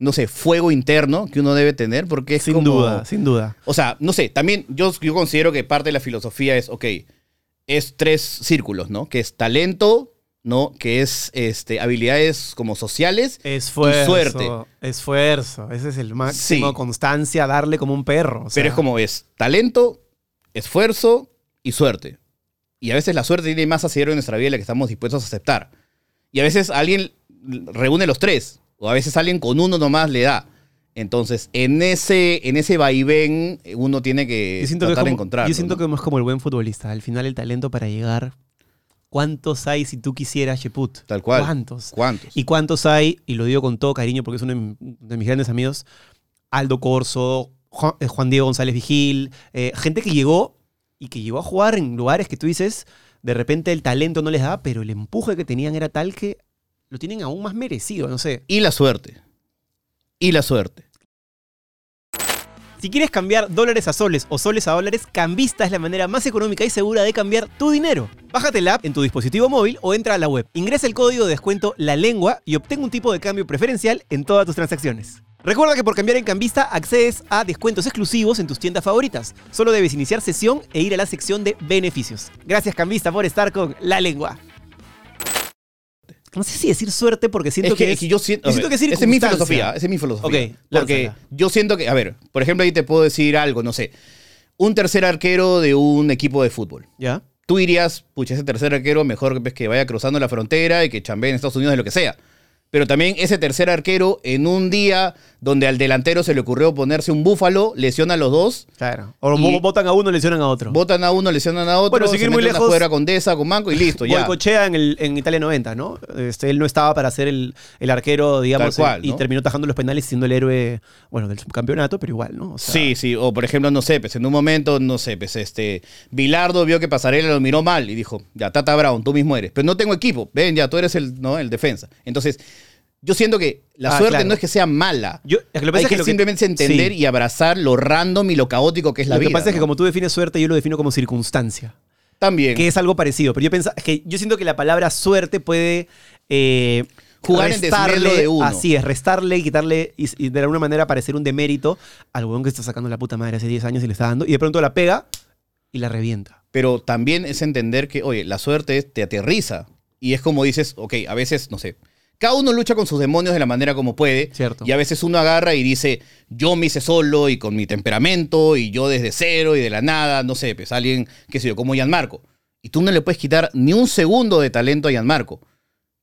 no sé, fuego interno que uno debe tener porque es sin como- duda, sin duda. o sea, no sé, también yo, yo considero que parte de la filosofía es, ok, es tres círculos, ¿no? Que es talento, ¿no? Que es este, habilidades como sociales Esfuerzo. y suerte. Esfuerzo. Ese es el máximo. Sí. Constancia, darle como un perro. o sea, Pero es como es talento, esfuerzo y suerte. Y a veces la suerte tiene más asidero en nuestra vida de la que estamos dispuestos a aceptar. Y a veces alguien reúne los tres. O a veces alguien con uno nomás le da. Entonces, en ese, en ese vaivén, uno tiene que siento que, tratar de encontrar. yo siento que es como el buen futbolista. Al final el talento para llegar. ¿Cuántos hay si tú quisieras, Sheput? Tal cual. ¿Cuántos? ¿Cuántos? ¿Y cuántos hay? Y lo digo con todo cariño porque es uno de mi- de mis grandes amigos. Aldo Corso, Juan, eh, Diego González Vigil, eh, gente que llegó y que llegó a jugar en lugares que tú dices, de repente el talento no les daba, pero el empuje que tenían era tal que lo tienen aún más merecido, no sé. Y la suerte. Y la suerte. Si quieres cambiar dólares a soles o soles a dólares, Cambista es la manera más económica y segura de cambiar tu dinero. Bájate la app en tu dispositivo móvil o entra a la web. Ingresa el código de descuento La Lengua y obtén un tipo de cambio preferencial en todas tus transacciones. Recuerda que por cambiar en Cambista accedes a descuentos exclusivos en tus tiendas favoritas. Solo debes iniciar sesión e ir a la sección de beneficios. Gracias Cambista por estar con La Lengua. No sé si decir suerte porque siento es que, que, es que yo siento, yo siento que es esa es mi filosofía, esa es mi filosofía. Ok, porque lánzala. yo siento que, a ver, por ejemplo, ahí te puedo decir algo, no sé, un tercer arquero de un equipo de fútbol. ¿Ya? Tú dirías, pucha, ese tercer arquero mejor pues, que vaya cruzando la frontera y que chambee en Estados Unidos de lo que sea. Pero también ese tercer arquero en un día donde al delantero se le ocurrió ponerse un búfalo, lesiona a los dos, Claro. O votan a uno, lesionan a otro. botan a uno, lesionan a otro, Bueno, sin se ir muy una lejos, jugadora con Deza, con Manco y listo, ya. Goicoechea en, el, en Italia 90, ¿no? Este, él no estaba para ser el, el arquero, digamos, Tal cual, y ¿no? terminó tajando los penales siendo el héroe, bueno, del subcampeonato, pero igual, ¿no? O sea, Sí, sí, o por ejemplo, no sé, pues en un momento, no sé, pues este, Bilardo vio que Pasarela lo miró mal y dijo, ya, Tata Brown, tú mismo eres, pero no tengo equipo, ven, ya, tú eres el, ¿no? el defensa. Entonces, yo siento que la Ah, suerte claro. no es que sea mala, Yo, es que lo que hay es que, que lo que- simplemente entender sí. y abrazar lo random y lo caótico que es la lo vida. que pasa es que como tú defines suerte, yo lo defino como circunstancia, También, que es algo parecido. Pero yo pienso, es que yo siento que la palabra suerte puede eh, Jugar en restarle- de uno. Así es, restarle y quitarle y, y de alguna manera parecer un demérito al huevón que está sacando la puta madre hace 10 años y le está dando, y de pronto la pega y la revienta. pero también es entender que, oye, la suerte te aterriza y es como dices, ok, a veces, no sé, cada uno lucha con sus demonios de la manera como puede. Cierto. Y a veces uno agarra y dice, yo me hice solo y con mi temperamento y yo desde cero y de la nada, no sé, pues alguien, qué sé yo, como Gianmarco. Y tú no le puedes quitar ni un segundo de talento a Gianmarco.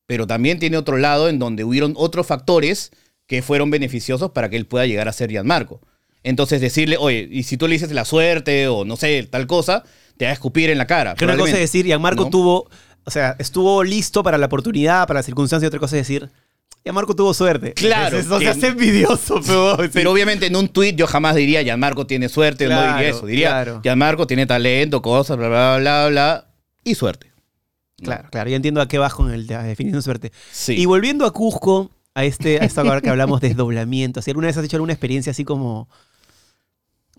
Pero también tiene otro lado en donde hubieron otros factores que fueron beneficiosos para que él pueda llegar a ser Gianmarco. Entonces decirle, oye, y si tú le dices la suerte o no sé, tal cosa, te va a escupir en la cara. Que una cosa es decir, Gianmarco ¿no? tuvo, o sea, estuvo listo para la oportunidad, para la circunstancia, y otra cosa es decir, Gianmarco tuvo suerte. Claro, Eso se que- hace envidioso, pero, Pero obviamente en un tweet yo jamás diría Gianmarco tiene suerte, no diría eso. Diría claro. Gianmarco tiene talento, cosas, bla, bla, bla, bla, y suerte. Claro, claro, ya entiendo a qué vas con el la definición de suerte. Sí. Y volviendo a Cusco, a este, a esta hora que hablamos de desdoblamiento, si alguna vez has hecho alguna experiencia así como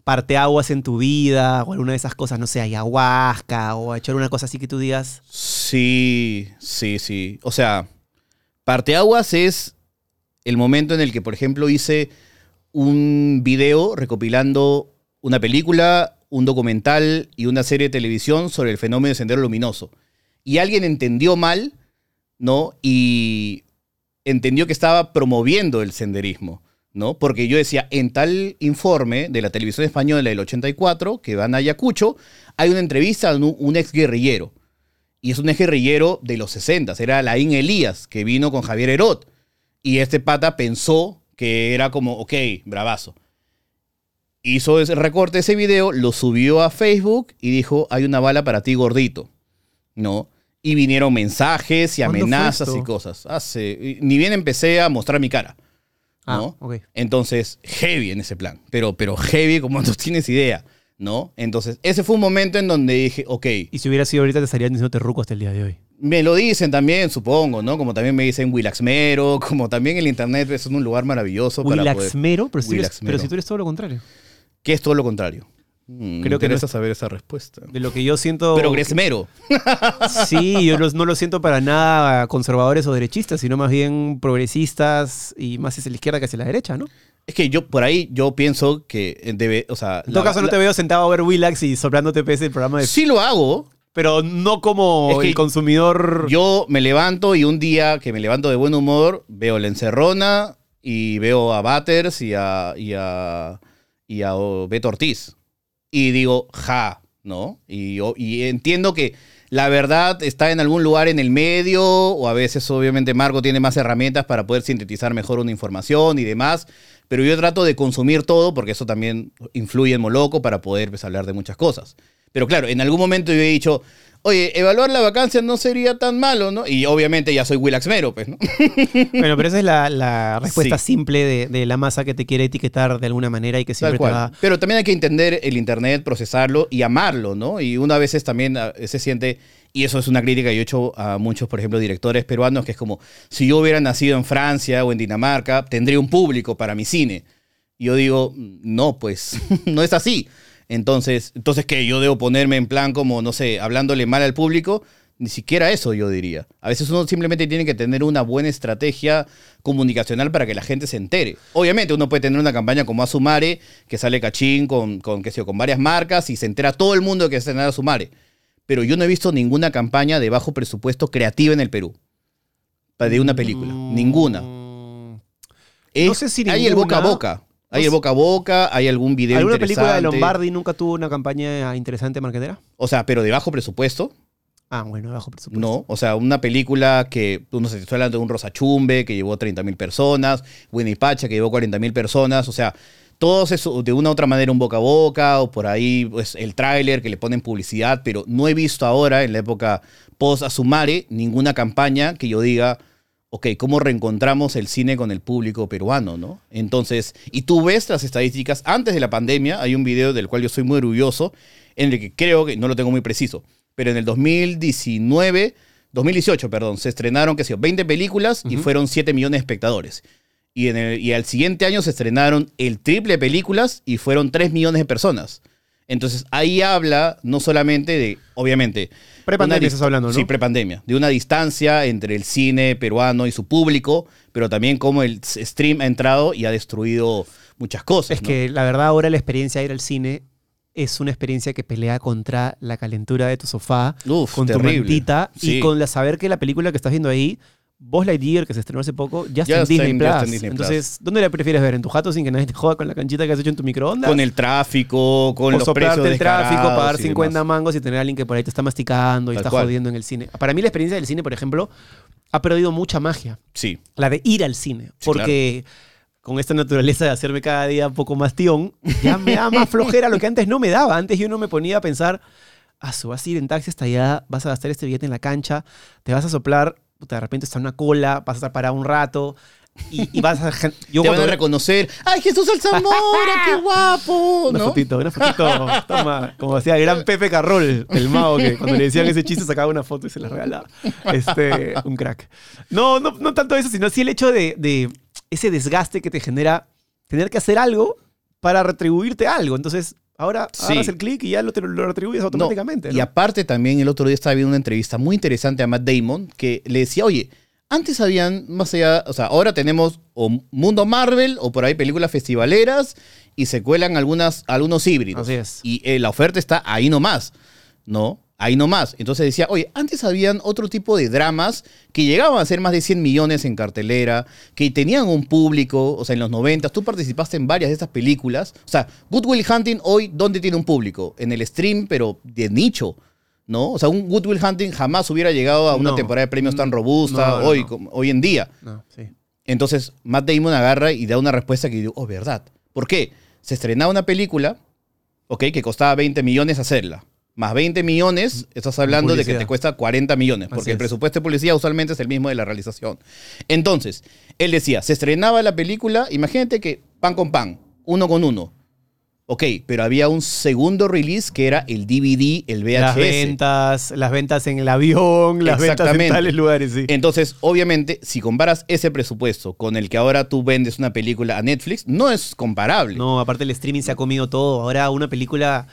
parteaguas en tu vida, o alguna de esas cosas, no sé, ayahuasca, o echar una cosa así que tú digas, Sí, sí, sí. O sea, parteaguas es el momento en el que, por ejemplo, hice un video recopilando una película, un documental y una serie de televisión sobre el fenómeno de sendero luminoso. Y alguien entendió mal, ¿no? Y entendió que estaba promoviendo el senderismo, ¿no? Porque yo decía, en tal informe de la televisión española del 84, que van a Ayacucho, hay una entrevista a un, un ex guerrillero. Y es un ex guerrillero de los 60, era Laín Elías, que vino con Javier Herot. Y este pata pensó que era como, ok, bravazo. Hizo ese recorte ese video, lo subió a Facebook y dijo, hay una bala para ti gordito. ¿No? Y vinieron mensajes y ¿Cuándo fue amenazas y cosas. Hace, ni bien empecé a mostrar mi cara. ¿no? ah. Entonces, heavy en ese plan. Pero, pero heavy como no tienes idea. ¿No? Entonces, ese fue un momento en donde dije, ok, Y si hubiera sido ahorita te estarían diciendo terruco hasta el día de hoy. me lo dicen también, supongo, ¿no? Como también me dicen Willaxmero, como también el internet es un lugar maravilloso para poder... Willaxmero, pero, si tú eres- Willaxmero. pero si tú eres todo lo contrario. Que es todo lo contrario. Mm, Creo me que no interesa es- saber esa respuesta. De lo que yo siento... Pero Gresmero. Sí, yo los- no lo siento para nada conservadores o derechistas, sino más bien progresistas y más hacia la izquierda que hacia la derecha, ¿no? Es que yo, por ahí, yo pienso que debe, o sea... En todo la- caso, no la- te veo sentado a ver Willax y soplándote pese el programa de... Sí lo hago. Pero no como Es que el consumidor... Yo me levanto y un día que me levanto de buen humor, veo la encerrona y veo a Batters y a, y a, y a Beto Ortiz. Y digo, ja, ¿no? Y, y entiendo que la verdad está en algún lugar en el medio, o a veces obviamente Marco tiene más herramientas para poder sintetizar mejor una información y demás, Pero yo trato de consumir todo porque eso también influye en Moloco para poder pues, hablar de muchas cosas. Pero claro, en algún momento yo he dicho, oye, evaluar la vacancia no sería tan malo, ¿no? Y obviamente ya soy Willax Mero, pues, ¿no? Bueno, pero esa es la, la respuesta Sí. simple de, de la masa que te quiere etiquetar de alguna manera y que siempre te va... Pero también hay que entender el Internet, procesarlo y amarlo, ¿no? Y una veces también ah, se siente, y eso es una crítica que yo he hecho a muchos, por ejemplo, directores peruanos, que es como, si yo hubiera nacido en Francia o en Dinamarca, tendría un público para mi cine. Y yo digo, no, pues no es así. Entonces, entonces ¿qué? Yo debo ponerme en plan como, no sé, hablándole mal al público. Ni siquiera eso yo diría. A veces uno simplemente tiene que tener una buena estrategia comunicacional para que la gente se entere. Obviamente uno puede tener una campaña como Asumare, que sale cachín con, con, qué sé yo, con varias marcas y se entera todo el mundo que se entera Asumare. Pero yo no he visto ninguna campaña de bajo presupuesto creativa en el Perú. De una película. Ninguna. Es- No sé si Hay el boca a boca. Hay No el boca a boca, hay algún video ¿Alguna película de. Lombardi nunca tuvo una campaña interesante marquetera? O sea, pero de bajo presupuesto, Ah, bueno, bajo presupuesto. no. O sea, una película que, uno se está hablando de un Rosa Chumbe, que llevó 30 mil personas, Winnie Pacha, que llevó 40 mil personas. O sea, todos eso, de una u otra manera, un boca a boca, o por ahí, pues, el tráiler que le ponen publicidad, pero no he visto ahora, en la época post-Asumare, ninguna campaña que yo diga, ok, ¿cómo reencontramos el cine con el público peruano, no? Entonces, y tú ves las estadísticas, antes de la pandemia, hay un video del cual yo soy muy orgulloso, en el que creo que, no lo tengo muy preciso, pero en el 2019, 2018, perdón, se estrenaron, qué sé yo, 20 películas y fueron 7 millones de espectadores. Y, en el- y al siguiente año se estrenaron el triple de películas y fueron 3 millones de personas. Entonces ahí habla no solamente de, obviamente... Prepandemia estás hablando, ¿no? Sí, prepandemia. De una distancia entre el cine peruano y su público, pero también cómo el stream ha entrado y ha destruido muchas cosas. Es ¿no? que la verdad ahora la experiencia de ir al cine es una experiencia que pelea contra la calentura de tu sofá, Uf, con tu terrible. mantita Sí. y con la saber que la película que estás viendo ahí, Buzz Lightyear, que se estrenó hace poco, ya está en Disney Plus. en Disney. Entonces, ¿dónde la prefieres ver? ¿En tu jato sin que nadie te joda con la canchita que has hecho en tu microondas? Con el tráfico, con o los precios el tráfico, pagar y 50 demás. mangos y tener a alguien que por ahí te está masticando y Tal está cual. jodiendo en el cine. Para mí la experiencia del cine, por ejemplo, ha perdido mucha magia. Sí, La de ir al cine. Sí, porque con esta naturaleza de hacerme cada día un poco más tión, ya me da más flojera lo que antes no me daba. Antes yo no me ponía a pensar, ah, vas a ir en taxi hasta allá, vas a gastar este billete en la cancha, te vas a soplar, puta, de repente está una cola, vas a estar parado un rato y, y vas a... Yo te van a reconocer. ¡Ay, Jesús Alzamora! ¡Qué guapo! Una ¿no? fotito, una fotito. Toma, como decía el gran Pepe Carrol, el mago, que cuando le decían ese chiste sacaba una foto y se la regalaba. Este, un crack. No, no, no tanto eso, sino sí el hecho de, de ese desgaste que te genera tener que hacer algo para retribuirte algo. Entonces, ahora Sí. agarras el clic y ya lo, te lo, retribuyes No, automáticamente. Y aparte también el otro día estaba viendo una entrevista muy interesante a Matt Damon que le decía, oye, antes habían más allá, o sea, ahora tenemos o mundo Marvel o por ahí películas festivaleras y se cuelan algunas, algunos híbridos. Así es. Y eh, la oferta está ahí nomás, ¿no? Ahí nomás. Entonces decía, oye, antes habían otro tipo de dramas que llegaban a ser más de 100 millones en cartelera, que tenían un público, o sea, en los 90, tú participaste en varias de estas películas. O sea, Good Will Hunting hoy, ¿dónde tiene un público? En el stream, pero de nicho, ¿no? O sea, un Good Will Hunting jamás hubiera llegado a una No. temporada de premios tan robusta No, no, hoy, hoy en día. No, sí. Entonces, Matt Damon agarra y da una respuesta que digo, oh, verdad. ¿Por qué? Se estrenaba una película, ok, que costaba 20 millones hacerla. Más 20 millones, estás hablando de que te cuesta 40 millones, porque el es. presupuesto de publicidad usualmente es el mismo de la realización. Entonces, él decía, se estrenaba la película, imagínate que pan con pan, uno con uno. Ok, pero había un segundo release que era el DVD, el VHS. Las ventas, las ventas en el avión, las ventas en Exactamente. tales lugares, sí. Entonces, obviamente, si comparas ese presupuesto con el que ahora tú vendes una película a Netflix, no es comparable. No, aparte el streaming se ha comido todo. Ahora una película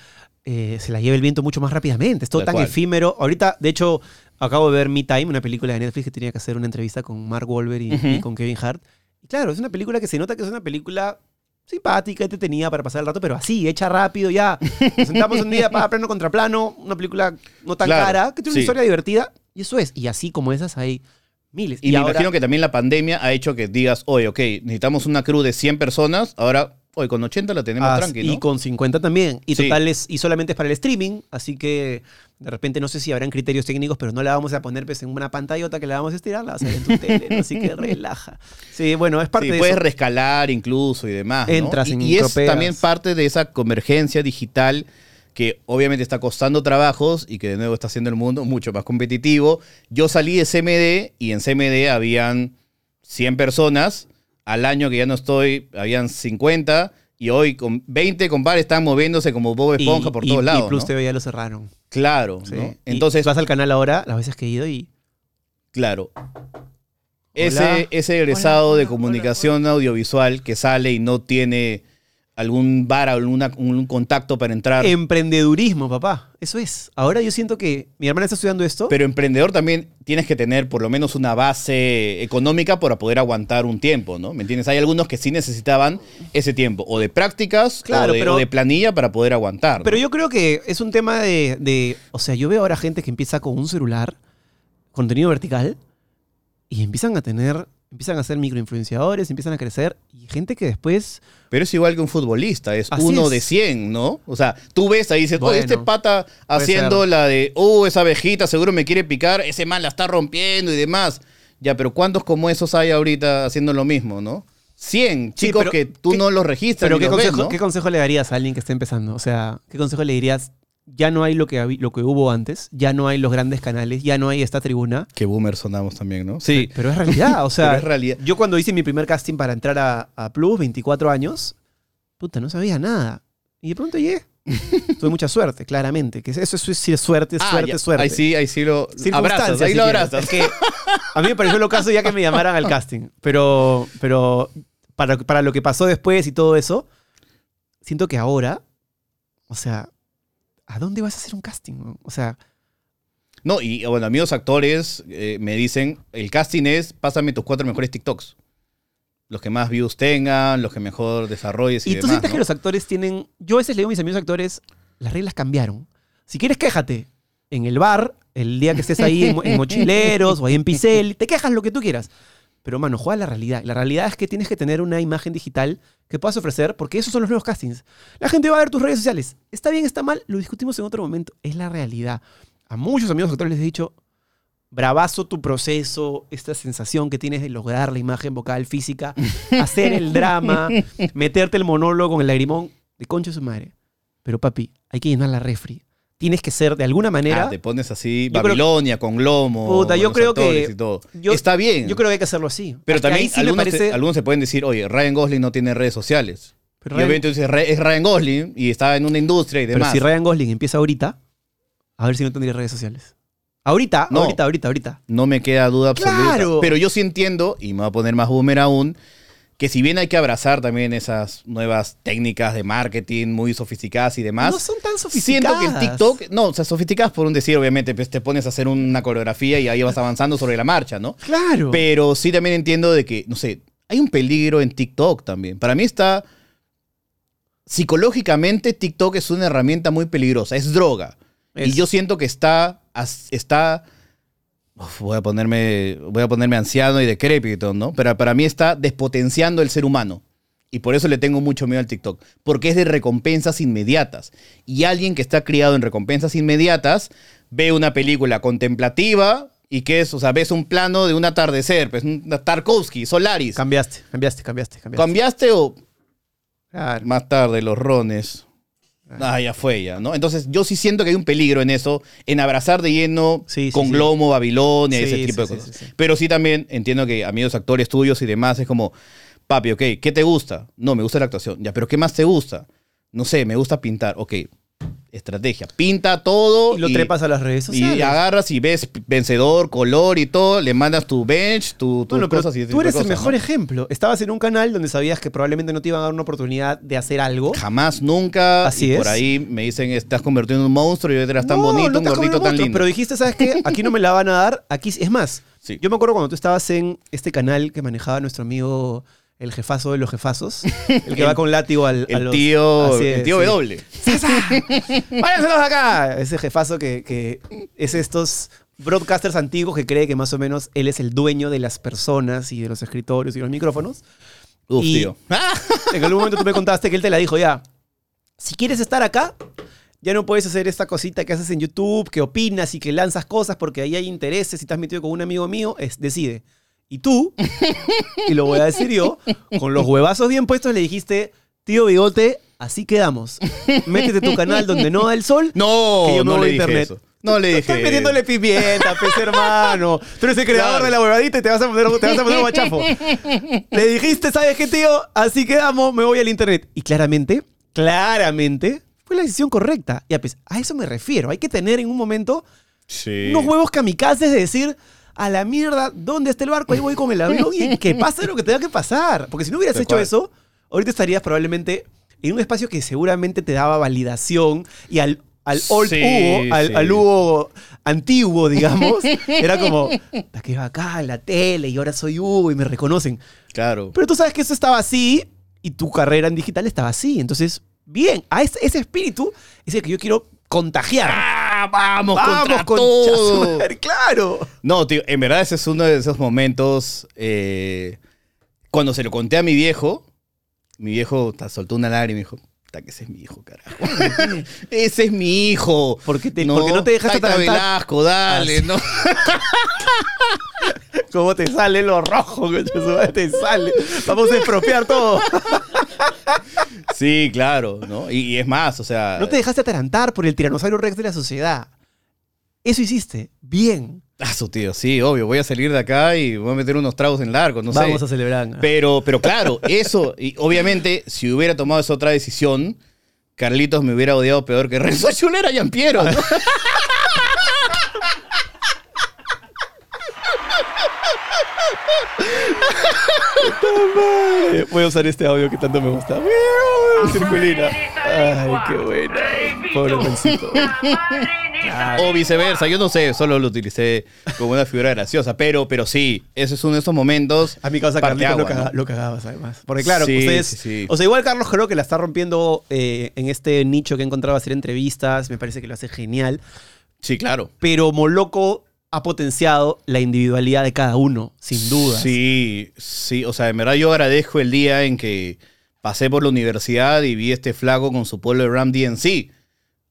eh, se la lleva el viento mucho más rápidamente. Es todo Tal tan cual. efímero. Ahorita, de hecho, acabo de ver Me Time, una película de Netflix que tenía que hacer una entrevista con Mark Wahlberg y, con Kevin Hart. Y claro, es una película que se nota que es una película simpática, entretenida para pasar el rato, pero así, hecha rápido, ya. Nos sentamos un día para plano contra plano, una película no tan Claro, cara, que tiene una sí. historia divertida, y eso es. Y así como esas hay miles. Y, me ahora- imagino que también la pandemia ha hecho que digas, oye, ok, necesitamos una crew de 100 personas, ahora, oye, con 80 la tenemos Ah, tranqui, Y ¿no? con 50 también. Y Sí. total es, y solamente es para el streaming, así que De repente no sé si habrán criterios técnicos, pero no la vamos a poner pues, en una pantallota que la vamos a estirar, la vas a ver en tu tele, ¿no? así que relaja. Sí, bueno, es parte Sí, de puedes eso. rescalar incluso y demás. ¿no? Entras y, en y es tropeas. también parte de esa convergencia digital que obviamente está costando trabajos y que de nuevo está haciendo el mundo mucho más competitivo. Yo salí de CMD y en CMD habían 100 personas. Al año que ya no estoy, habían 50. Y hoy con 20 compadres están moviéndose como Bob Esponja Y- por y- todos lados. Y Plus ¿no? TV ya lo cerraron. Claro, ¿sí? ¿no? Y Entonces, vas al canal ahora, las veces que he ido y Claro. Ese, ese egresado Hola, de hola, comunicación audiovisual que sale y no tiene algún bar, alguna, un contacto para entrar. emprendedurismo, papá. Eso es. Ahora yo siento que mi hermana está estudiando esto. Pero emprendedor también tienes que tener por lo menos una base económica para poder aguantar un tiempo, ¿no? ¿Me entiendes? Hay algunos que sí necesitaban ese tiempo, o de prácticas, Claro, o, de, pero- o de planilla para poder aguantar. ¿no? Pero yo creo que es un tema de, de- O sea, yo veo ahora gente que empieza con un celular, contenido vertical, y empiezan a tener. Empiezan a ser microinfluenciadores, empiezan a crecer, y gente que después. Pero es igual que un futbolista, es Así uno es. de 100, ¿no? O sea, tú ves ahí dices, Bueno, "Oye, este pata haciendo ser. la de, oh, esa abejita seguro me quiere picar, ese man la está rompiendo y demás. Ya, pero ¿cuántos como esos hay ahorita haciendo lo mismo, no? 100 Sí, chicos que tú ¿qué- no los registras. Pero ¿qué los ves, consejo, ¿no? ¿qué consejo le darías a alguien que está empezando? O sea, ¿qué consejo le dirías? Ya no hay lo que, lo que hubo antes, ya no hay los grandes canales, ya no hay esta tribuna. Que boomer sonamos también, ¿no? Sí. Pero es realidad, o sea, es realidad. yo cuando hice mi primer casting para entrar a, a Plus, 24 años, puta, no sabía nada. Y de pronto llegué. Tuve mucha suerte, claramente. Que eso, eso es sí es suerte, Ah, suerte, ya. suerte. Ahí sí, ahí sí lo abrazas, ahí lo abrazas. Que a mí me pareció lo caso ya que me llamaran al casting. Pero, pero para, para lo que pasó después y todo eso, siento que ahora, o sea, ¿a dónde vas a hacer un casting? O sea, No, y bueno, amigos actores eh, me dicen, el casting es, pásame tus cuatro mejores TikToks. Los que más views tengan, los que mejor desarrolles y, y tú demás, sientes ¿no? que los actores tienen. Yo a veces le digo a mis amigos actores, las reglas cambiaron. Si quieres, quéjate en el bar, el día que estés ahí en, en Mochileros o ahí en Picel, te quejas lo que tú quieras. Pero, mano, juega la realidad. La realidad es que tienes que tener una imagen digital que puedas ofrecer, porque esos son los nuevos castings. La gente va a ver tus redes sociales. Está bien, está mal, lo discutimos en otro momento. Es la realidad. A muchos amigos actores les he dicho, bravazo tu proceso, esta sensación que tienes de lograr la imagen vocal física, hacer el drama, meterte el monólogo con el lagrimón de concha de su madre. Pero papi, hay que llenar la refri. Tienes que ser de alguna manera. Ah, te pones así, Yo Babilonia, con Glomo. Puta, yo creo que- y todo. yo- Está bien. Yo creo que hay que hacerlo así. pero Hasta también sí algunos, parece- se, algunos se pueden decir, oye, Ryan Gosling no tiene redes sociales. pero y Ryan- obviamente tú dices, "Re- es Ryan Gosling y está en una industria y pero demás. si Ryan Gosling empieza ahorita, a ver si no tendría redes sociales. Ahorita, No. ahorita, ahorita, ahorita. No me queda duda absoluta. ¡Claro! Pero yo sí entiendo, y me voy a poner más boomer aún, que si bien hay que abrazar también esas nuevas técnicas de marketing muy sofisticadas y demás, No son tan siento sofisticadas. que en TikTok, no, o sea, sofisticadas por un decir, obviamente, pues te pones a hacer una coreografía y ahí vas avanzando sobre la marcha, ¿no? Claro. Pero sí también entiendo de que, no sé, hay un peligro en TikTok también. Para mí está... Psicológicamente TikTok es una herramienta muy peligrosa, es droga. Y yo siento que está... está Uf, voy, a ponerme, voy a ponerme anciano y decrépito, ¿no? Pero para mí está despotenciando el ser humano. Y por eso le tengo mucho miedo al TikTok. Porque es de recompensas inmediatas. Y alguien que está criado en recompensas inmediatas ve una película contemplativa y que es, o sea, ves un plano de un atardecer, pues un Tarkovsky, Solaris. Cambiaste, cambiaste, cambiaste, cambiaste. ¿Cambiaste o Claro. más tarde los rones? Ah, ya fue ya, ¿no? Entonces yo sí siento que hay un peligro en eso, en abrazar de lleno Sí, sí, con sí. Glomo, Babilonia y ese tipo de cosas. Pero sí también entiendo que amigos actores tuyos y demás es como, papi, ok, ¿qué te gusta? No, me gusta la actuación. Ya, pero ¿qué más te gusta? No sé, me gusta pintar. Ok, estrategia. Pinta todo Y lo trepas a las redes y sociales. agarras y ves vencedor, color y todo, le mandas tu bench, tu, tus Bueno, cosas y tú eres el mejor ¿no? ejemplo. Estabas en un canal donde sabías que probablemente no te iban a dar una oportunidad de hacer algo. Jamás, nunca. Así y por es. ahí me dicen, estás convirtiendo en un monstruo y eras tan No, bonito, no un gordito tan lindo. Pero dijiste, ¿sabes qué? Aquí no me la van a dar. Aquí es más. Sí. Yo me acuerdo cuando tú estabas en este canal que manejaba nuestro amigo el jefazo de los jefazos, el que va con látigo al, a el los- tío, el tío sí. W. ¡Váyanselos acá! Ese jefazo que, que es estos broadcasters antiguos que cree que más o menos él es el dueño de las personas y de los escritorios y los micrófonos. Uf, Y- tío. En algún momento tú me contaste que él te la dijo ya. Si quieres estar acá, ya no puedes hacer esta cosita que haces en YouTube, que opinas y que lanzas cosas porque ahí hay intereses y has metido con un amigo mío, es, decide. Y tú, y lo voy a decir yo, con los huevazos bien puestos le dijiste, tío Bigote, así quedamos. Métete tu canal donde no da el sol. No, que yo me no voy le dije internet. eso. No le dije Estás metiéndole pimienta, pez hermano. Tú eres el creador Claro. de la huevadita y te vas a poner, te vas a poner guachafo. Le dijiste, ¿sabes qué, tío? Así quedamos, me voy al internet. Y claramente, claramente, fue la decisión correcta. Y a, a eso me refiero. Hay que tener en un momento Sí. unos huevos kamikazes de decir, a la mierda, ¿dónde está el barco? Ahí voy con el avión y que pase lo que tenga que pasar. Porque si no hubieras hecho cual. eso, ahorita estarías probablemente en un espacio que seguramente te daba validación y al, al old Sí, Hugo, al, sí. al Hugo antiguo, digamos, era como, "Ta, que acá en la tele y ahora soy Hugo y me reconocen. Claro. Pero tú sabes que eso estaba así y tu carrera en digital estaba así. Entonces, bien, a ese, ese espíritu es el que yo quiero contagiar. ¡Ah, vamos, Vamos, contra concha todo! claro. No, tío, en verdad ese es uno de esos momentos. eh, cuando se lo conté a mi viejo, mi viejo soltó una lágrima y me dijo: "Ta, que ese es mi hijo, carajo. ese es mi hijo. ¿Por qué te- por qué no te dejaste Taita atragantar? Velasco, dale, Ah, ¿no? ¿Cómo te sale lo rojo? Te sale. Vamos a expropiar todo. Sí, claro, ¿no? Y, y es más, o sea. No te dejaste atarantar por el tiranosaurio rex de la sociedad. Eso hiciste. Bien. Ah, su tío, sí, obvio. Voy a salir de acá y voy a meter unos tragos en largo, no Vamos sé. a celebrar. Pero, pero claro, eso, y obviamente, si hubiera tomado esa otra decisión, Carlitos me hubiera odiado peor que Renzo Chulera y Ampiero, ¿no? Eh, Voy a usar este audio que tanto me gusta. Circulina. Ay, qué buena. Pobre Rencito. O viceversa, yo no sé, solo lo utilicé como una figura graciosa. Pero, pero sí, ese es uno de esos momentos. A mi causa Carlitos lo, parteagua, caga- ¿no? lo cagabas además. Porque claro, Sí, ustedes... sí, sí. O sea, igual Carlos creo que la está rompiendo eh, en este nicho que he encontrado hacer entrevistas. Me parece que lo hace genial. Sí, claro. Pero Moloco ha potenciado la individualidad de cada uno, sin duda. Sí, sí, o sea, en verdad yo agradezco el día en que pasé por la universidad y vi este flaco con su pueblo de Ram DNC.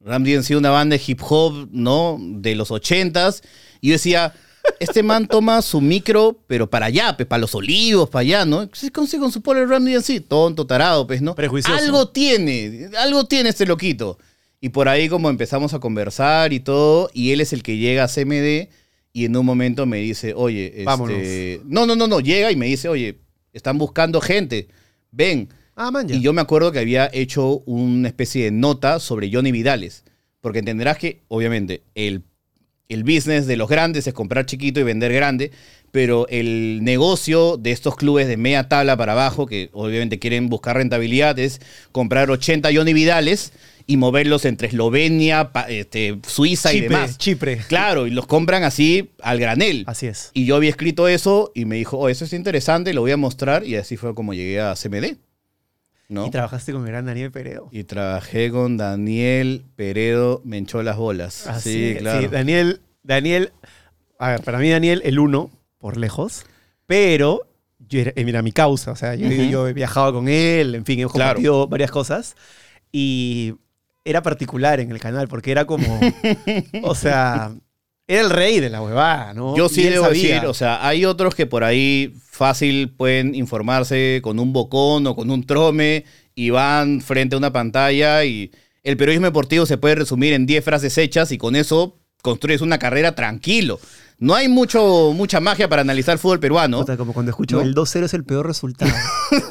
Ram DNC, una banda de hip hop, ¿no? De los ochentas. Y yo decía, este man toma su micro, pero para allá, pues, para los olivos, para allá, ¿no? Se consigue con su pueblo de Ram DNC, tonto, tarado, pues, ¿no? Prejuicioso. Algo tiene, algo tiene este loquito. Y por ahí como empezamos a conversar y todo, y él es el que llega a CMD y en un momento me dice, oye, este, no, no, no, no, llega y me dice, oye, están buscando gente, ven. Ah, man, ya. Y yo me acuerdo que había hecho una especie de nota sobre Johnny Vidales, porque entenderás que, obviamente, el, el business de los grandes es comprar chiquito y vender grande, pero el negocio de estos clubes de media tabla para abajo, que obviamente quieren buscar rentabilidad, es comprar 80 Johnny Vidales y moverlos entre Eslovenia, pa- este, Suiza y Chipre, demás. Chipre. Claro, y los compran así al granel. Así es. Y yo había escrito eso y me dijo, oh, eso es interesante, lo voy a mostrar. Y así fue como llegué a CMD. ¿no? Y trabajaste con el gran Daniel Peredo. Y trabajé con Daniel Peredo, me hinchó las bolas. Así sí, claro. Sí, Daniel, Daniel, a ver, para mí Daniel el uno, por lejos, pero yo era, eh, mira, mi causa, o sea, yo, Ujú. yo he viajado con él, en fin, hemos Claro. compartido varias cosas y era particular en el canal porque era como, o sea, era el rey de la huevada, ¿no? Yo sí debo sabía. decir, o sea, hay otros que por ahí fácil pueden informarse con un bocón o con un trome y van frente a una pantalla y el periodismo deportivo se puede resumir en 10 frases hechas y con eso construyes una carrera tranquilo. No hay mucho, mucha magia para analizar el fútbol peruano. Puta, como cuando escucho ¿No? el 2-0 es el peor resultado.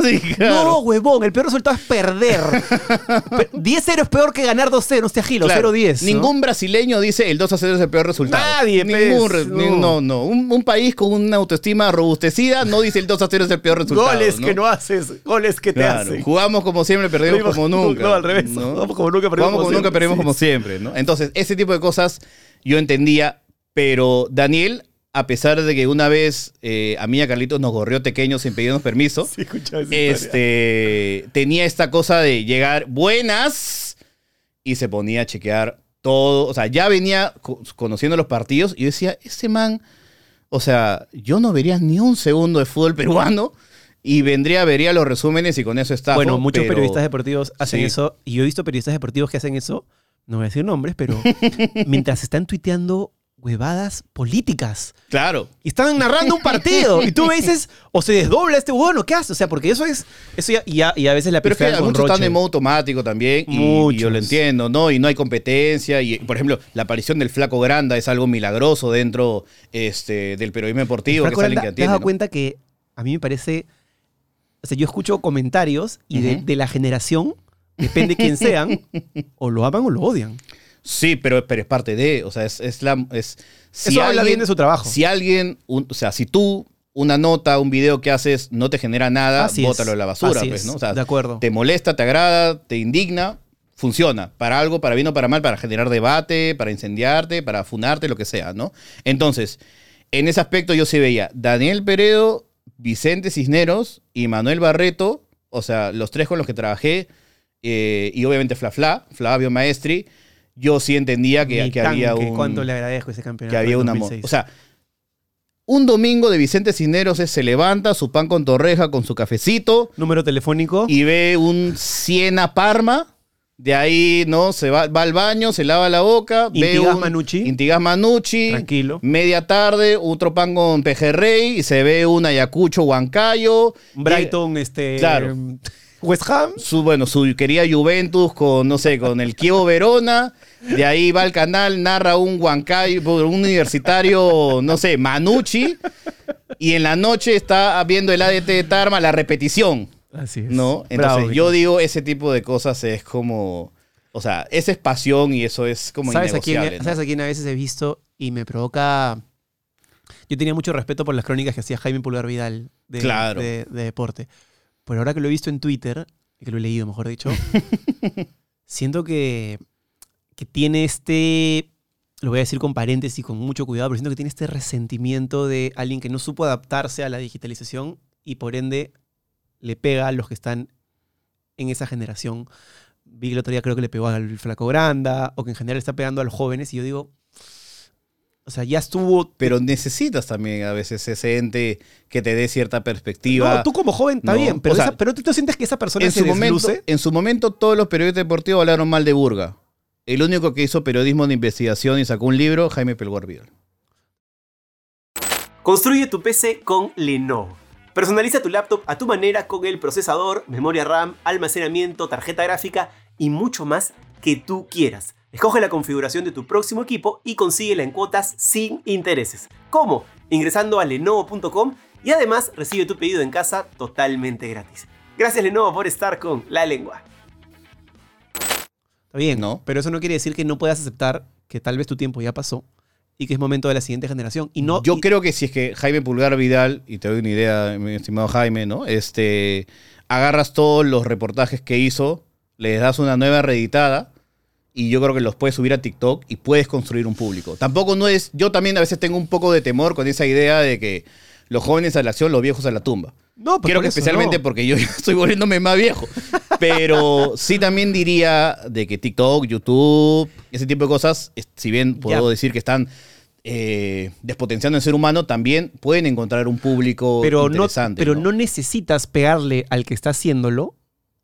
Sí, claro. No, huevón, el peor resultado es perder. Pe- 10-0 es peor que ganar 2-0, no esté gilo, Claro, 0-10. ¿no? Ningún brasileño dice el 2 a 0 es el peor resultado. Nadie, Ningún no. no, no. Un, un país con una autoestima robustecida no dice el 2 a 0 es el peor resultado. Goles que no haces, goles que te Claro, hacen. Jugamos como siempre, perdimos Jugamos como nunca. no, al revés. Jugamos como nunca, perdimos Jugamos como como nunca, siempre. perdimos Sí, como siempre, ¿no? Entonces, ese tipo de cosas yo entendía, pero Daniel, a pesar de que una vez eh, a mí y a Carlitos nos gorrió pequeños sin pedirnos permiso, Sí, este, tenía esta cosa de llegar buenas y se ponía a chequear todo. O sea, ya venía co- conociendo los partidos y yo decía, ese man, o sea, yo no vería ni un segundo de fútbol peruano y vendría, vería los resúmenes y con eso está. Bueno, muchos pero- periodistas deportivos hacen sí. eso y yo he visto periodistas deportivos que hacen eso, no voy a decir nombres, pero mientras están tuiteando huevadas políticas. Claro. Y están narrando un partido. y tú me dices, o se desdobla este bueno, ¿qué hace? O sea, porque eso es. Eso ya, y, a veces la Pero es que muchos están en modo automático también y, yo lo entiendo, ¿no? Y no hay competencia y, por ejemplo, la aparición del flaco Granda es algo milagroso dentro este, del periodismo deportivo, que es alguien Aranda, que ¿Te has atiende, dado ¿no? cuenta que a mí me parece. O sea, yo escucho comentarios y de, de la generación, depende quién sean, o lo aman o lo odian. Sí, pero, pero es parte de, o sea, es, es la... Es, si Eso habla bien de su trabajo. Si alguien, un- o sea, si tú una nota, un video que haces no te genera nada, Así es. bótalo a la basura, Así pues, es, ¿no? O sea, de acuerdo. te molesta, te agrada, te indigna, funciona. Para algo, para bien o para mal, para generar debate, para incendiarte, para funarte, lo que sea, ¿no? Entonces, en ese aspecto yo sí veía Daniel Peredo, Vicente Cisneros y Manuel Barreto, o sea, los tres con los que trabajé, eh, y obviamente Fla Fla, Flavio Maestri, yo sí entendía que, había un cuánto le agradezco ese campeonato. que había un amor. 2006. O sea, un domingo de Vicente Cisneros es, se levanta su pan con torreja con su cafecito Número telefónico. y ve un Siena Parma. De ahí, ¿no? Se va, va al baño, se lava la boca. ve Intigas un Manucci. Intigas Manucci. Tranquilo. Media tarde, otro pan con pejerrey y se ve un Ayacucho Huancayo. Brighton, este. Claro. West Ham. su, bueno, su querida Juventus con, no sé, con el Kievo Verona. De ahí va al canal, narra un Huancayo, un universitario, no sé, Manucci. Y en la noche está viendo el ADT de Tarma, la repetición, Así es. ¿no? Entonces, Bravo, yo digo, ese tipo de cosas es como. O sea, esa es pasión y eso es como ¿Sabes a, quién, innegociable. ¿no? ¿Sabes a quién a veces he visto y me provoca. Yo tenía mucho respeto por las crónicas que hacía Jaime Pulgar Vidal de, Claro. de, de deporte. Pero ahora que lo he visto en Twitter, que lo he leído, mejor dicho, siento que, que tiene este. Lo voy a decir con paréntesis, con mucho cuidado, pero siento que tiene este resentimiento de alguien que no supo adaptarse a la digitalización y por ende le pega a los que están en esa generación. Vi que el otro día creo que le pegó al flaco Granda, o que en general está pegando a los jóvenes, y yo digo, o sea, ya estuvo... Pero necesitas también a veces ese ente que te dé cierta perspectiva. No, tú como joven está No, bien, pero, o sea, esa- pero tú, tú sientes que esa persona en se su, momento, en su momento todos los periodistas deportivos hablaron mal de Burga. El único que hizo periodismo de investigación y sacó un libro, Jaime Pelguar Vidal. Construye tu PC con Lenovo. Personaliza tu laptop a tu manera con el procesador, memoria RAM, almacenamiento, tarjeta gráfica y mucho más que tú quieras. Escoge la configuración de tu próximo equipo y consíguela en cuotas sin intereses. ¿Cómo? Ingresando a lenovo.com y además recibe tu pedido en casa totalmente gratis. Gracias Lenovo por estar con la lengua. Está bien, No. Pero eso no quiere decir que no puedas aceptar que tal vez tu tiempo ya pasó y que es momento de la siguiente generación. Y no, Yo y- creo que si es que Jaime Pulgar Vidal, y te doy una idea, mi estimado Jaime, ¿no? Este, agarras todos los reportajes que hizo, les das una nueva reeditada y yo creo que los puedes subir a TikTok y puedes construir un público. Tampoco no es, yo también a veces tengo un poco de temor con esa idea de que los jóvenes a la acción, los viejos a la tumba. No, pues Creo que especialmente no. porque yo ya estoy volviéndome más viejo. Pero sí también diría de que TikTok, YouTube, ese tipo de cosas, si bien puedo Ya. decir que están eh, despotenciando el ser humano, también pueden encontrar un público pero no, interesante. pero ¿no? no necesitas pegarle al que está haciéndolo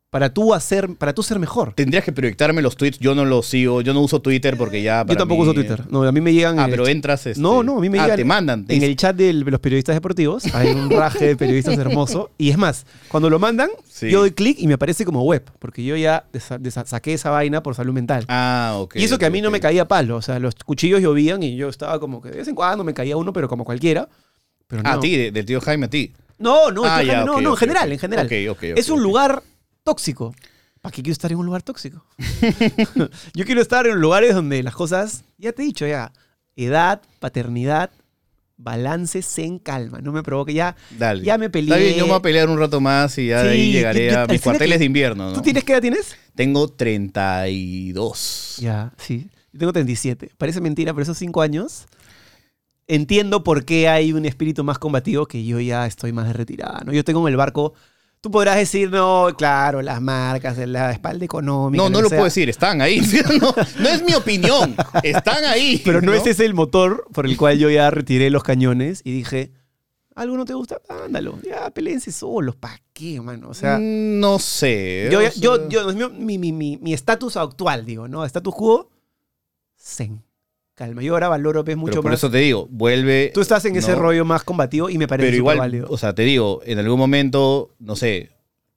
para tú hacer, para tú ser mejor. Tendrías que proyectarme los tweets. Yo no los sigo. Yo no uso Twitter porque ya. Yo tampoco mí- uso Twitter. No, a mí me llegan Ah, pero entras. este- No, no, a mí me ah, llegan te mandan. te en dicen- el chat de los periodistas deportivos. Hay un raje de periodistas hermoso. Y es más, cuando lo mandan, Sí. yo doy clic y me aparece como web. Porque yo ya saqué esa vaina por salud mental. Ah, ok. y eso que a mí no me caía palo. O sea, los cuchillos llovían y yo estaba como que de vez en cuando me caía uno, pero como cualquiera. Pero no. Ah, a ti, de- del tío Jaime, a ti. No, no, Ah, ya, no, no, en general, en general. Ok, ok, ok, es un lugar tóxico. ¿Para qué quiero estar en un lugar tóxico? Yo quiero estar en lugares donde las cosas, ya te he dicho ya, edad, paternidad, balance, zen, calma. No me provoque ya. Dale. Ya me peleé. Está bien, yo me voy a pelear un rato más y ya de ahí llegaré yo- yo- a mis cuarteles de invierno. ¿no? ¿Tú tienes qué edad tienes? Tengo 32. Ya, sí. Yo tengo 37. Parece mentira, pero esos cinco años entiendo por qué hay un espíritu más combativo que yo ya estoy más de retirada. ¿no? Yo tengo en el barco. Tú podrás decir, no, claro, las marcas, la espalda económica. No, no lo sea. puedo decir, están ahí. No, no es mi opinión, están ahí. Pero no, es ese el motor por el cual yo ya retiré los cañones y dije, ¿Algo no te gusta? Ándalo. Ya, peleense solos. ¿Para qué, mano? O sea, Mm, no sé. yo, o yo, sea, yo, yo- mi mi- mi- mi estatus actual, digo, ¿no? Estatus quo, zen. Calma. Yo ahora valoro pues, mucho pero por más. eso te digo, vuelve. Tú estás en ese ¿no? rollo más combativo y me parece Pero igual, válido. o sea, te digo, en algún momento, no sé,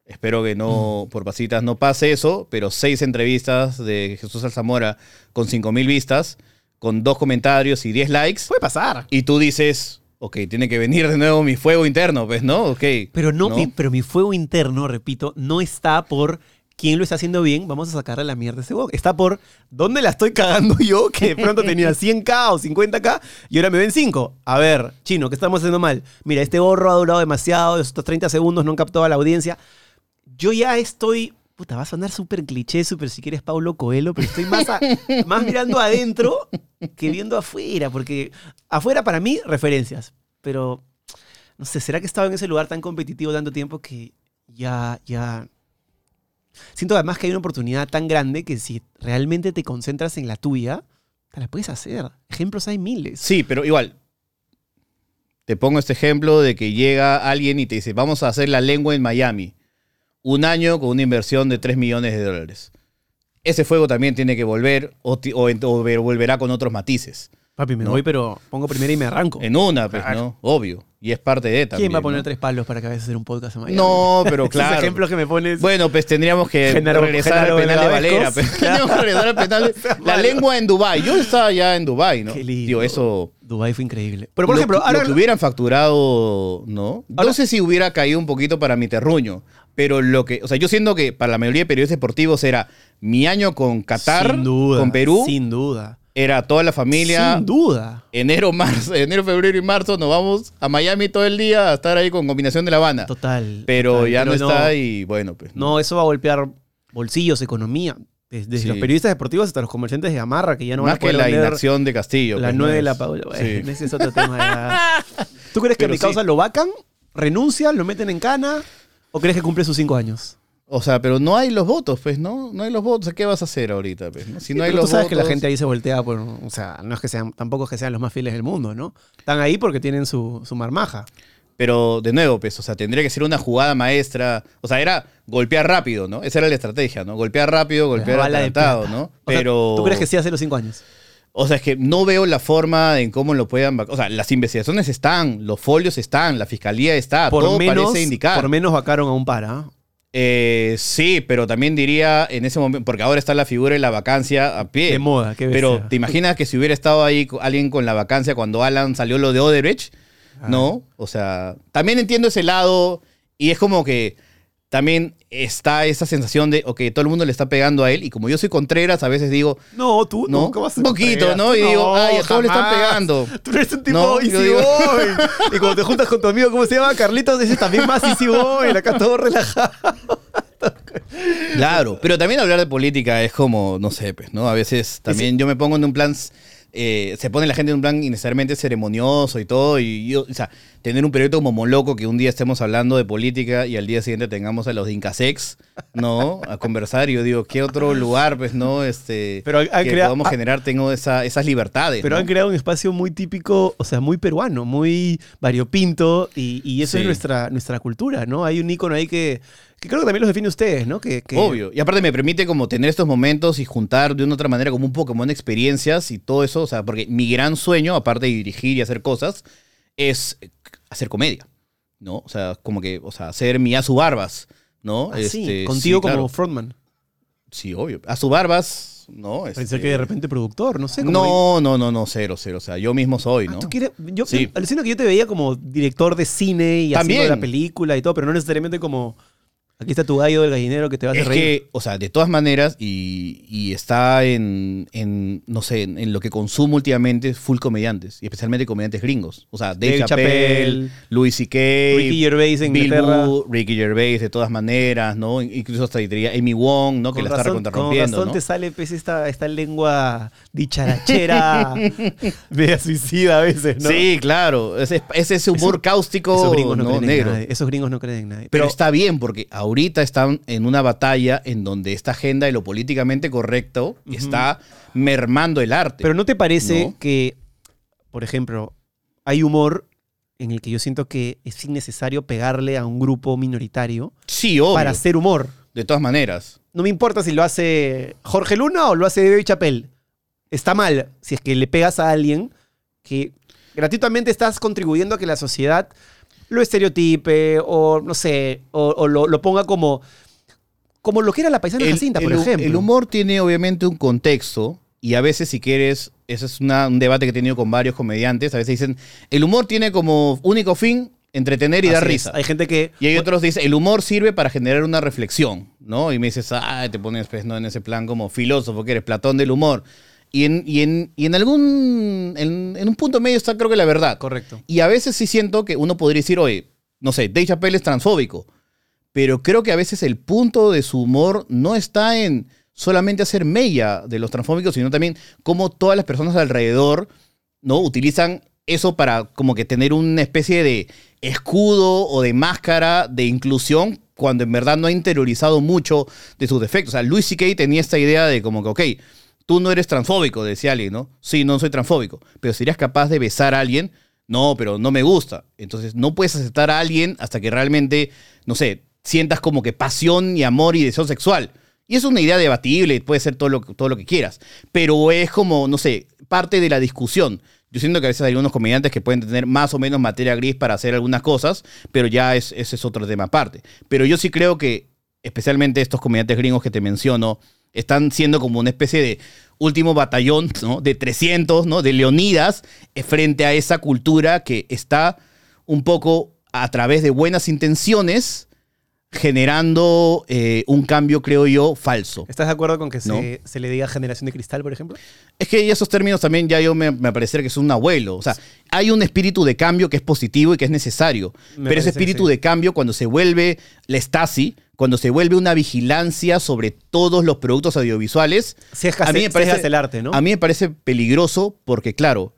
espero que Mm. no, por pasitas no pase eso, pero seis entrevistas de Jesús Alzamora con 5.000 vistas, con dos comentarios y 10 likes, Puede pasar. y tú dices, ok, tiene que venir de nuevo mi fuego interno, pues, ¿no? Ok. Pero no, Mi, pero mi fuego interno, repito, no está por quién lo está haciendo bien, vamos a sacarle la mierda a ese huevo. Está por dónde la estoy cagando yo, que de pronto tenía 100k o 50k y ahora me ven 5. A ver, chino, ¿qué estamos haciendo mal? Mira, este gorro ha durado demasiado, estos 30 segundos no han captado a la audiencia. Yo ya estoy. Puta, va a sonar súper cliché, súper si quieres Paulo Coelho, pero estoy más, a- más mirando adentro que viendo afuera, porque afuera para mí, referencias. Pero, no sé, ¿será que he estado en ese lugar tan competitivo tanto tiempo que ya, ya... Siento además que hay una oportunidad tan grande que si realmente te concentras en la tuya, te la puedes hacer. Ejemplos hay miles. Sí, pero igual. Te pongo este ejemplo de que llega alguien y te dice, vamos a hacer la lengua en Miami. Un año con una inversión de 3 millones de dólares. Ese fuego también tiene que volver o, o o ver- volverá con otros matices. Papi, me No. voy, pero pongo primero y me arranco. En una, pues, Claro. ¿no? Obvio. Y es parte de también. ¿Quién va a poner ¿no? tres palos para que vayas a hacer un podcast en Miami? No, pero Esos claro. ejemplos que me pones. Bueno, pues tendríamos que Genaro- regresar Genaro al penal de. Valera. Tendríamos que regresar al penal de- La lengua en Dubai. Yo estaba ya en Dubai, ¿no? Qué lindo. Digo, eso... Dubái fue increíble. Pero por lo, ejemplo, lo ahora que hubieran facturado, ¿no? Ahora- no sé si hubiera caído un poquito para mi terruño, pero lo que, o sea, yo siento que para la mayoría de periodistas deportivos era mi año con Qatar, sin duda, con Perú, Sin duda. Era toda la familia. Sin duda. Enero, marzo, enero, febrero y marzo nos vamos a Miami todo el día a estar ahí con combinación de La Habana. Total. Pero total. ya no está y bueno, pues. No, eso va a golpear bolsillos, economía. Desde Sí. los periodistas deportivos hasta los comerciantes de gamarra, que ya no van a poder que la inacción de Castillo. la pues, nueve de la Paula. sí. Ese es otro tema. ¿Tú crees que a Pero mi causa sí. lo vacan? ¿Renuncia? ¿Lo meten en cana? ¿O crees que cumple sus cinco años? O sea, pero no hay los votos, pues, ¿no? No hay los votos. ¿Qué vas a hacer ahorita? Pues, ¿no? Si Sí, no hay pero los tú sabes que la gente ahí se voltea por. O sea, no es que sean, tampoco es que sean los más fieles del mundo, ¿no? Están ahí porque tienen su, su marmaja. Pero de nuevo, pues, o sea, tendría que ser una jugada maestra. O sea, era golpear rápido, ¿no? Esa era la estrategia, ¿no? Golpear rápido, golpear adelantado. ¿no? O sea, Pero. ¿Tú crees que sí hace los cinco años? O sea, es que no veo la forma en cómo lo puedan. O sea, las investigaciones están, los folios están, la fiscalía está, Por todo menos, parece indicar. por menos vacaron a un para. Eh, sí, pero también diría en ese momento, porque ahora está la figura de la vacancia a pie. De moda, qué Pero bestia. ¿te imaginas que si hubiera estado ahí alguien con la vacancia cuando Alan salió lo de Odebrecht? Ah. ¿No? O sea, también entiendo ese lado y es como que también está esa sensación de, ok, todo el mundo le está pegando a él y como yo soy Contreras, a veces digo, No, tú ¿no? nunca vas a Un poquito, Contreras. ¿no? Y digo, ay, a todos le están pegando. Tú eres un tipo No, easy digo- boy. Y cuando te juntas con tu amigo, ¿cómo se llama? Carlitos, ese también más easy boy. Acá todo relajado. Claro, pero también hablar de política es como, no sé, pues, ¿no? A veces también yo me pongo en un plan, eh, se pone la gente en un plan innecesariamente ceremonioso y todo, y yo, o sea, tener un periodista como Moloco que un día estemos hablando de política y al día siguiente tengamos a los de Incasex, ¿no? A conversar, y yo digo, ¿qué otro lugar, pues, no? Este, Pero han- que crea- podamos ah- generar, tengo esa, esas libertades. Pero ¿no? han creado un espacio muy típico, o sea, muy peruano, muy variopinto, y, y eso Sí. es nuestra, nuestra cultura, ¿no? Hay un ícono ahí que, que creo que también los define ustedes, ¿no? Que, que- Obvio. Y aparte me permite como tener estos momentos y juntar de una u otra manera como un Pokémon experiencias y todo eso. O sea, porque mi gran sueño, aparte de dirigir y hacer cosas, es hacer comedia. ¿No? O sea, como que, o sea, hacer mi Azu Barbas, ¿no? Ah, sí, Este, contigo sí, claro. como frontman. Sí, obvio. Azu Barbas, ¿no? Pensé Este, que de repente productor, no sé. No, no, no, no, cero, cero. O sea, yo mismo soy, Ah, ¿no? ¿tú quieres? Yo Sí. alucino que yo te veía como director de cine y También. haciendo la película y todo, pero no necesariamente como aquí está tu gallo del gallinero que te va a hacer Es reír. que, o sea, de todas maneras, y, y está en, en, no sé, en, en lo que consumo últimamente, full comediantes, y especialmente comediantes gringos. O sea, Dave, Dave Chappelle, Louis C.K., Ricky Gervais en Bill Inglaterra. Ricky Gervais, de todas maneras, ¿no? Incluso hasta diría Amy Wong, ¿no? Que Con la está recontrarrompiendo, con razón ¿no? te sale pues, esta, esta lengua dicharachera, media suicida a veces, ¿no? Sí, claro. Ese, ese es humor cáustico, Esos gringos no, ¿no? negro. nadie. Esos gringos no creen en nadie. Pero Pero, está bien, porque ahorita están en una batalla en donde esta agenda de lo políticamente correcto está mermando el arte. pero ¿no te parece ¿No? que, por ejemplo, hay humor en el que yo siento que es innecesario pegarle a un grupo minoritario Sí, obvio. para hacer humor. De todas maneras. No me importa si lo hace Jorge Luna o lo hace David Chappelle. Está mal si es que le pegas a alguien que gratuitamente estás contribuyendo a que la sociedad lo estereotipe o, no sé, o, o lo, lo ponga como, como lo que era la paisana Jacinta, por el ejemplo. el humor tiene obviamente un contexto y a veces si quieres, ese es una- un debate que he tenido con varios comediantes, a veces dicen, el humor tiene como único fin entretener y dar es. risa. Hay gente que... Y hay otros que dicen, el humor sirve para generar una reflexión, ¿no? Y me dices, ah, te pones pues, ¿no? en ese plan como filósofo que eres, Platón del humor. Y en, y en, y en algún, en, en un punto medio está creo que la verdad. Correcto. Y a veces sí siento que uno podría decir, oye, no sé, Dave Chappelle es transfóbico. Pero creo que a veces el punto de su humor no está en solamente hacer mella de los transfóbicos, sino también cómo todas las personas alrededor ¿no? utilizan eso para como que tener una especie de escudo o de máscara de inclusión cuando en verdad no ha interiorizado mucho de sus defectos. O sea, Louis C.K. tenía esta idea de como que, ok, tú no eres transfóbico, decía alguien, ¿no? Sí, no soy transfóbico, pero serías capaz de besar a alguien, no, pero no me gusta. Entonces, no puedes aceptar a alguien hasta que realmente, no sé, sientas como que pasión y amor y deseo sexual. Y es una idea debatible, puede ser todo lo, todo lo que quieras, pero es como, no sé, parte de la discusión. Yo siento que a veces hay algunos comediantes que pueden tener más o menos materia gris para hacer algunas cosas, pero ya es, ese es otro tema aparte. Pero yo sí creo que, especialmente estos comediantes gringos que te menciono, están siendo como una especie de último batallón, ¿no? De 300, ¿no? De Leonidas eh, frente a esa cultura que está un poco a través de buenas intenciones generando eh, un cambio, creo yo, falso. ¿Estás de acuerdo con que No. se, se le diga generación de cristal, por ejemplo? Es que esos términos también ya yo me, me parece que es un abuelo. O sea, hay un espíritu de cambio que es positivo y que es necesario. Me pero ese espíritu sí. de cambio, cuando se vuelve la Stasi, cuando se vuelve una vigilancia sobre todos los productos audiovisuales, a mí me parece, el arte, ¿no? A mí me parece peligroso porque, claro,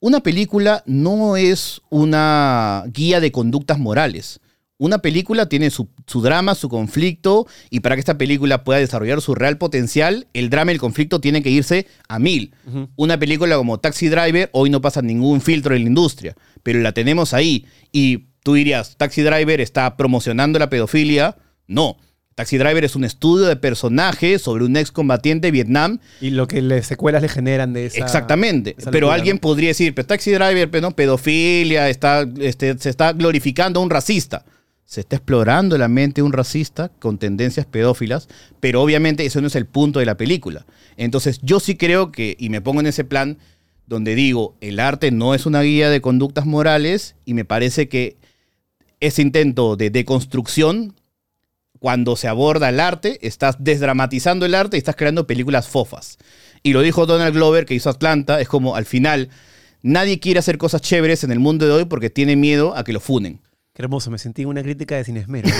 una película no es una guía de conductas morales. Una película tiene su, su drama, su conflicto, y para que esta película pueda desarrollar su real potencial, el drama y el conflicto tienen que irse a mil. Una película como Taxi Driver hoy no pasa ningún filtro en la industria, pero la tenemos ahí. Y tú dirías, Taxi Driver está promocionando la pedofilia. No. Taxi Driver es un estudio de personaje sobre un excombatiente de Vietnam Y lo que las secuelas le generan de esa... Exactamente. esa Pero alguien podría decir, pero Taxi Driver, pero no, pedofilia, está, este, se está glorificando a un racista. Se está explorando la mente de un racista con tendencias pedófilas, pero obviamente eso no es el punto de la película. Entonces yo sí creo que, y me pongo en ese plan donde digo, el arte no es una guía de conductas morales y me parece que ese intento de deconstrucción, cuando se aborda el arte, estás desdramatizando el arte y estás creando películas fofas. Y lo dijo Donald Glover, que hizo Atlanta, es como al final, nadie quiere hacer cosas chéveres en el mundo de hoy porque tiene miedo a que lo funen. Qué hermoso, me sentí en una crítica de Sin Esmero.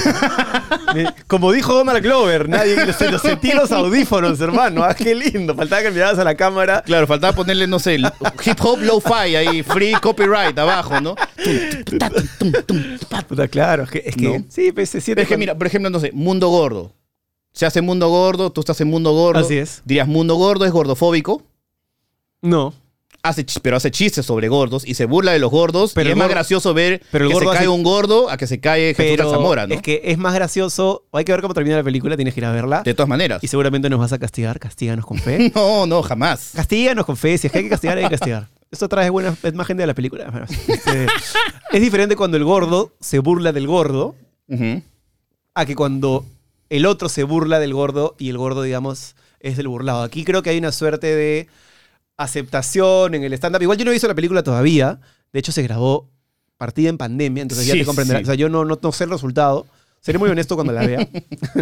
Me- Como dijo Donald Glover, nadie lo, lo sentí en los audífonos, hermano. Ah, qué lindo. Faltaba que miraras a la cámara. Claro, faltaba ponerle, no sé, hip hop lo-fi ahí, free copyright abajo, ¿no? Puta, claro, es que, es que No. sí, pues, se siente Es que cuando- mira, por ejemplo, no sé, mundo gordo. Se hace mundo gordo, tú estás en mundo gordo. Así es. Dirías, mundo gordo es gordofóbico. No, Hace, pero hace chistes sobre gordos y se burla de los gordos. Pero y es más gordo- gracioso ver pero que se cae hace- un gordo a que se cae Jesús pero Zamora, ¿no? es que es más gracioso. Hay que ver cómo termina la película, tienes que ir a verla. De todas maneras. Y seguramente nos vas a castigar. Castíganos con fe. No, no, jamás. Castíganos con fe. Si es que hay que castigar, hay que castigar. Esto trae buena imagen de la película. Bueno, este, es diferente cuando el gordo se burla del gordo a que cuando el otro se burla del gordo y el gordo, digamos, es del burlado. Aquí creo que hay una suerte de aceptación en el stand-up. Igual yo no he visto la película todavía. De hecho, se grabó partida en pandemia, entonces ya te comprenderás. sí. O sea, yo no, no, no sé el resultado. Seré muy honesto cuando la vea.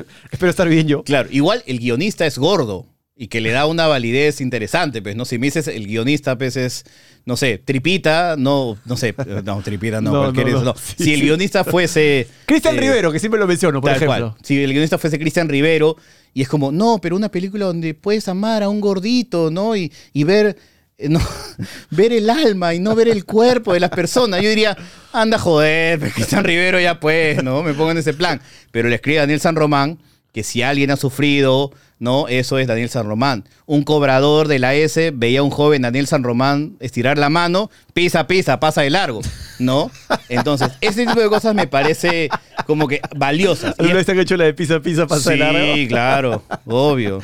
Espero estar bien yo. Claro, igual el guionista es gordo y que le da una validez interesante, pues, ¿no? Si me dices el guionista, pues es, no sé, tripita, no, no sé, no, tripita no, No, cualquier no, eso, no. no. Sí, si el guionista fuese... Cristian eh, Rivero, que siempre lo menciono, por Tal ejemplo. cual. Si el guionista fuese Cristian Rivero, y es como, no, pero una película donde puedes amar a un gordito, ¿no? Y, y ver, eh, no, ver el alma y no ver el cuerpo de las personas. Yo diría, anda joder, pero Cristian Rivero ya pues, ¿no? Me pongo en ese plan. Pero le escribe a Daniel San Román que si alguien ha sufrido, ¿no? Eso es Daniel San Román. Un cobrador de la S veía a un joven Daniel San Román estirar la mano, pisa, pisa, pasa de largo. ¿no? Entonces, ese tipo de cosas me parece como que valiosas. Y ¿Alguna vez te han hecho la de pizza pizza pasa de? Sí, claro, obvio,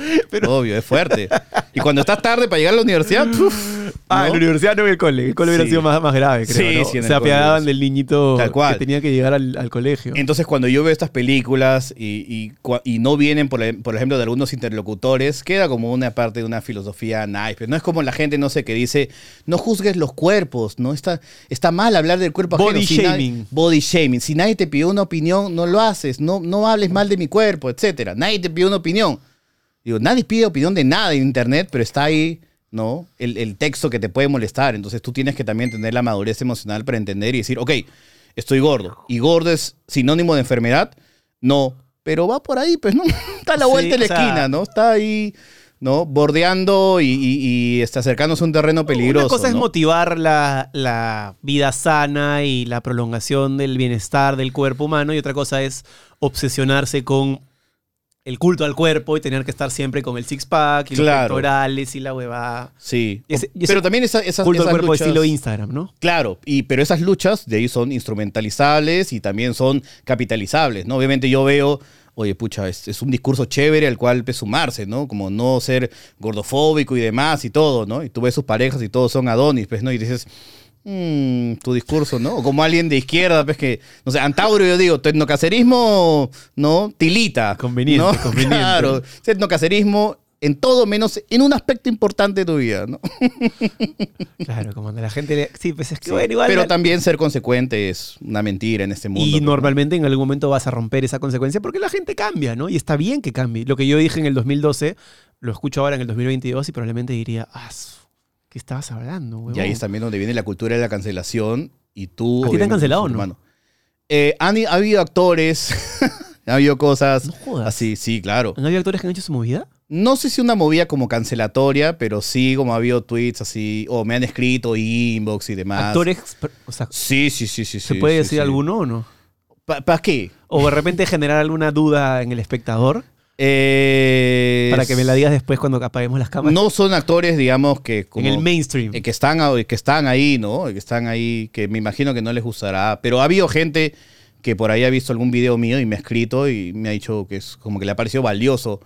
obvio, es fuerte. Y cuando estás tarde para llegar a la universidad, uf, Ah, ¿no? en la universidad no en el cole. El cole hubiera Sí. sido más, más grave, creo. Sí, ¿no? sí, en el Se apiadaban hubiera del niñito Tal cual. que tenía que llegar al, al colegio. Entonces, cuando yo veo estas películas y, y no vienen, por, e- por ejemplo, de algunos interlocutores, queda como una parte de una filosofía nice. Pero no es como la gente, no sé, que dice, no juzgues los cuerpos, ¿no? Está, está mal hablar del cuerpo Body ajeno. Si nadie- shaming. body shaming. Si nadie te pidió una opinión, no lo haces. No, no hables mal de mi cuerpo, etcétera. Nadie te pidió una opinión. Digo, nadie pide opinión de nada en internet, pero está ahí, ¿no? El, el texto que te puede molestar. Entonces tú tienes que también tener la madurez emocional para entender y decir, ok, estoy gordo. ¿Y gordo es sinónimo de enfermedad? No. Pero va por ahí, pues, ¿no? Está a la Sí, vuelta de la sea- esquina, ¿no? Está ahí, ¿no? Bordeando y, y- y está acercándose a un terreno peligroso. Una cosa es ¿no? motivar la, la vida sana y la prolongación del bienestar del cuerpo humano y otra cosa es obsesionarse con el culto al cuerpo y tener que estar siempre con el six-pack y los pectorales y la huevada. Sí. Ese- y ese pero también esa- esas, Culto al esas cuerpo luchas- estilo Instagram, ¿no? Claro, y, pero esas luchas de ahí son instrumentalizables y también son capitalizables, ¿no? Obviamente yo veo, oye, pucha, es, es un discurso chévere al cual pues, sumarse, ¿no? Como no ser gordofóbico y demás y todo, ¿no? Y tú ves sus parejas y todos son Adonis, pues, ¿no? Y dices, "Mm, tu discurso, ¿no? O como alguien de izquierda, pues que, no sé, Antauro, yo digo, tu etnocacerismo, ¿no? Tilita. Conveniente, ¿no? conveniente. Claro, etnocacerismo en todo menos en un aspecto importante de tu vida, ¿no? Claro, como cuando la gente le... Sí, pues es que Sí, bueno, igual... pero la- también ser consecuente es una mentira en este mundo. Y ¿no? normalmente en algún momento vas a romper esa consecuencia porque la gente cambia, ¿no? Y está bien que cambie. Lo que yo dije en el 2012, lo escucho ahora en el 2022 y probablemente diría, ah, ¿qué estabas hablando, huevón? Y ahí es también donde viene la cultura de la cancelación y tú... ¿A ti te han cancelado no? Eh, han- ha habido actores, ha habido cosas No jodas. así, sí, claro. ¿Han habido actores que han hecho su movida? No sé si una movida como cancelatoria, pero sí como ha habido tweets así, o me han escrito inbox y demás. Actores, per- o sea, Sí, sí, sí, sí. ¿se sí, puede sí, decir sí. alguno o no? ¿Para qué? O de repente generar alguna duda en el espectador Eh, para que me la digas después cuando apaguemos las cámaras. No son actores, digamos, que como... en el mainstream. Eh, que están, que están ahí, ¿no? Que están ahí, que me imagino que no les gustará. Pero ha habido gente que por ahí ha visto algún video mío y me ha escrito y me ha dicho que es como que le ha parecido valioso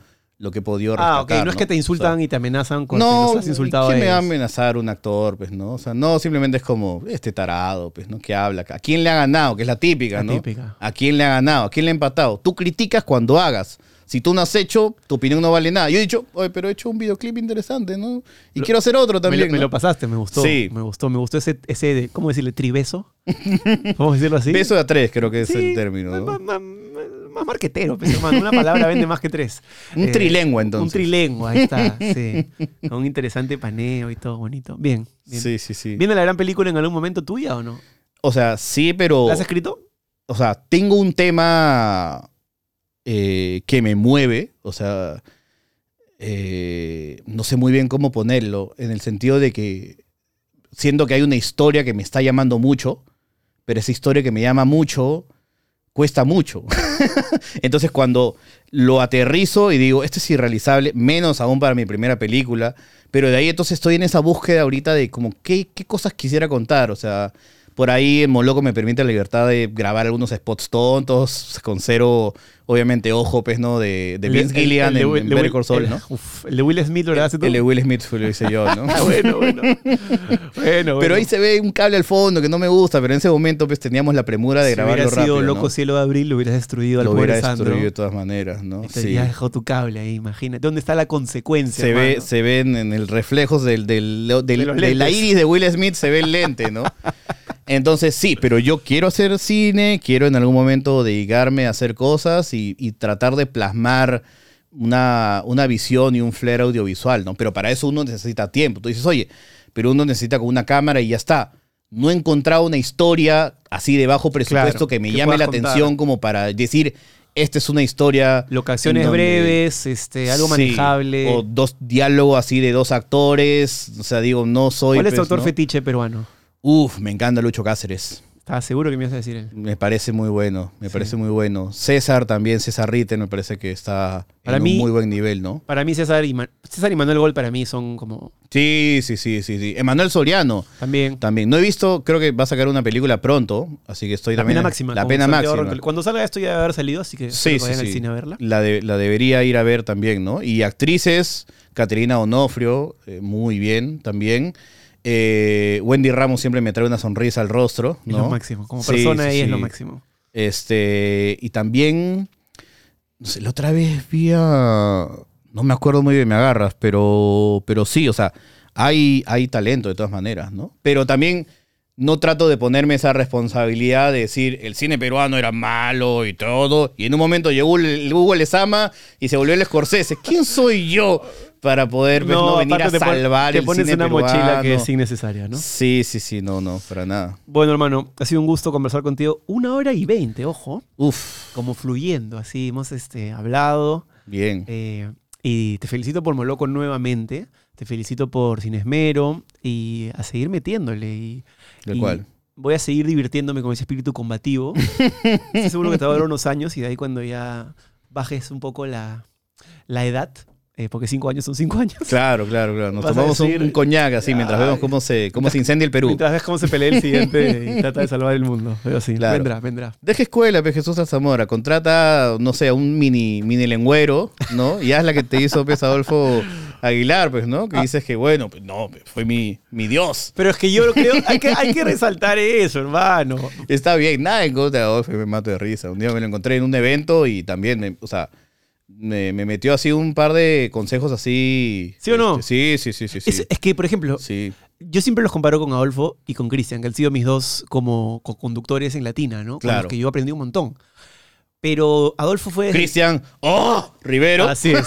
lo que he podido ah, ok. No es que te insultan O sea, y te amenazan con que no, los has insultado ¿quién a me va a amenazar un actor? Pues, ¿no? O sea, no, simplemente es como este tarado, pues, ¿no? Que habla. ¿A quién le ha ganado? Que es la típica, La ¿no? típica. ¿A quién le ha ganado? ¿A quién le ha empatado? Tú criticas cuando hagas. Si tú no has hecho, tu opinión no vale nada. Yo he dicho, oye, pero he hecho un videoclip interesante, ¿no? Y quiero hacer otro Me también. me lo pasaste, me gustó. Sí. Me gustó, me gustó ese, ese de- ¿cómo decirle? Tribeso. ¿Cómo decirlo así? Beso de a tres, creo que es Sí, el término. ¿no? Más, marquetero, pues, hermano. Una palabra vende más que tres. Un trilengua, entonces. Un trilengua, ahí está, sí. Con un interesante paneo y todo bonito. Bien. bien. Sí, sí, sí. ¿Viene la gran película en algún momento tuya o no? O sea, sí, pero. ¿La has escrito? O sea, tengo un tema eh, que me mueve. O sea, eh, no sé muy bien cómo ponerlo. En el sentido de que siento que hay una historia que me está llamando mucho. Pero esa historia que me llama mucho cuesta mucho. Entonces cuando lo aterrizo y digo, esto es irrealizable, menos aún para mi primera película, pero de ahí entonces estoy en esa búsqueda ahorita de como qué, qué cosas quisiera contar, o sea, por ahí en Moloco me permite la libertad de grabar algunos spots tontos, con cero, obviamente, ojo, pues, ¿no? De, de Vince de en, en Better Call Saul, ¿no? uf, el de Will Smith lo hace tú. El de Will Smith lo hice yo, ¿no? Ah, bueno, bueno. bueno, Pero ahí se ve un cable al fondo que no me gusta, pero en ese momento pues teníamos la premura de si grabarlo hubiera sido rápido, loco ¿no? cielo de abril, lo hubieras destruido al Lo pobre hubiera destruido de todas maneras, ¿no? Te Sí. ya dejó tu cable ahí, imagínate. ¿Dónde está la consecuencia? Se ve, se ven en el reflejos del, del, del- De la iris de Will Smith, se ve el lente, ¿no? Entonces sí, pero yo quiero hacer cine, quiero en algún momento dedicarme a hacer cosas y, y tratar de plasmar una, una visión y un flair audiovisual, ¿no? Pero para eso uno necesita tiempo. Tú dices, oye, pero uno necesita con una cámara y ya está. No he encontrado una historia así de bajo presupuesto Claro, que me que llame la contar. atención como para decir, esta es una historia... Locaciones donde- breves, este, algo Sí, manejable. O dos diálogos así de dos actores. O sea, digo, no soy. ¿Cuál es tu pues, autor ¿no? fetiche peruano? Uf, me encanta Lucho Cáceres. Estaba seguro que me ibas a decir él. Me parece muy bueno, me Sí. parece muy bueno. César también, César Ritter, me parece que está Para en mí- un muy buen nivel, ¿no? Para mí, César y, Ma- César y Manuel Gol, para mí son como. Sí, sí, sí, sí, sí. Emanuel Soriano También. también. No he visto, creo que va a sacar una película pronto, así que estoy La también. pena máxima. La pena máxima. Cuando salga esto ya debe haber salido, así que Sí, que sí, vayan al sí. cine a verla. La, de- la debería ir a ver también, ¿no? Y actrices, Caterina Onofrio, eh, muy bien también. Eh, Wendy Ramos siempre me trae una sonrisa al rostro, Es ¿no? lo máximo. Como persona, sí, ella es lo máximo. Este, y también, no sé, la otra vez vi a, no me acuerdo muy bien, me agarras, pero, pero sí, o sea, hay, hay talento de todas maneras, ¿no? Pero también no trato de ponerme esa responsabilidad de decir el cine peruano era malo y todo, y en un momento llegó el Hugo Lezama y se volvió el Scorsese. ¿Quién soy yo para poder pues, no, venir a te salvar te el pones cine una mochila que es innecesaria, ¿no? Sí, sí, sí, no, no, para nada. Bueno, hermano, ha sido un gusto conversar contigo. Una hora y veinte, ojo. Uf, Como fluyendo, así hemos este, hablado. bien. Eh, y te felicito por Moloco nuevamente. Te felicito por Sin Esmero. Y a seguir metiéndole. Y, ¿De y cuál? Voy a seguir divirtiéndome con ese espíritu combativo. Estoy seguro que te va a durar unos años y de ahí cuando ya bajes un poco la, la edad, eh, porque cinco años son cinco años. Claro, claro, claro. Nos tomamos un, decir- un coñac así mientras Ay. vemos cómo se, cómo se incendia el Perú. Mientras ves cómo se pelea el siguiente y trata de salvar el mundo. Pero sí, Claro. vendrá, vendrá. Deja escuela, pe Jesús Zamora. Contrata, no sé, a un mini, mini lengüero, ¿no? Y haz la que te hizo pues, Adolfo Aguilar, pues, ¿no? Ah. Que dices que, bueno, pues no, pues, fue mi, mi Dios. Pero es que yo creo, hay que, hay que resaltar eso, hermano. Está bien, nada en contra de Adolfo, me mato de risa. Un día me lo encontré en un evento y también, o sea, me, me metió así un par de consejos así. ¿Sí o no? este, sí, sí, sí, sí. sí. Es, que, por ejemplo, Sí. yo siempre los comparo con Adolfo y con Cristian, que han sido mis dos como co-conductores en Latina, ¿no? Con Claro. los que yo aprendí un montón. Pero Adolfo fue... Cristian, ¡oh! Rivero. Así es.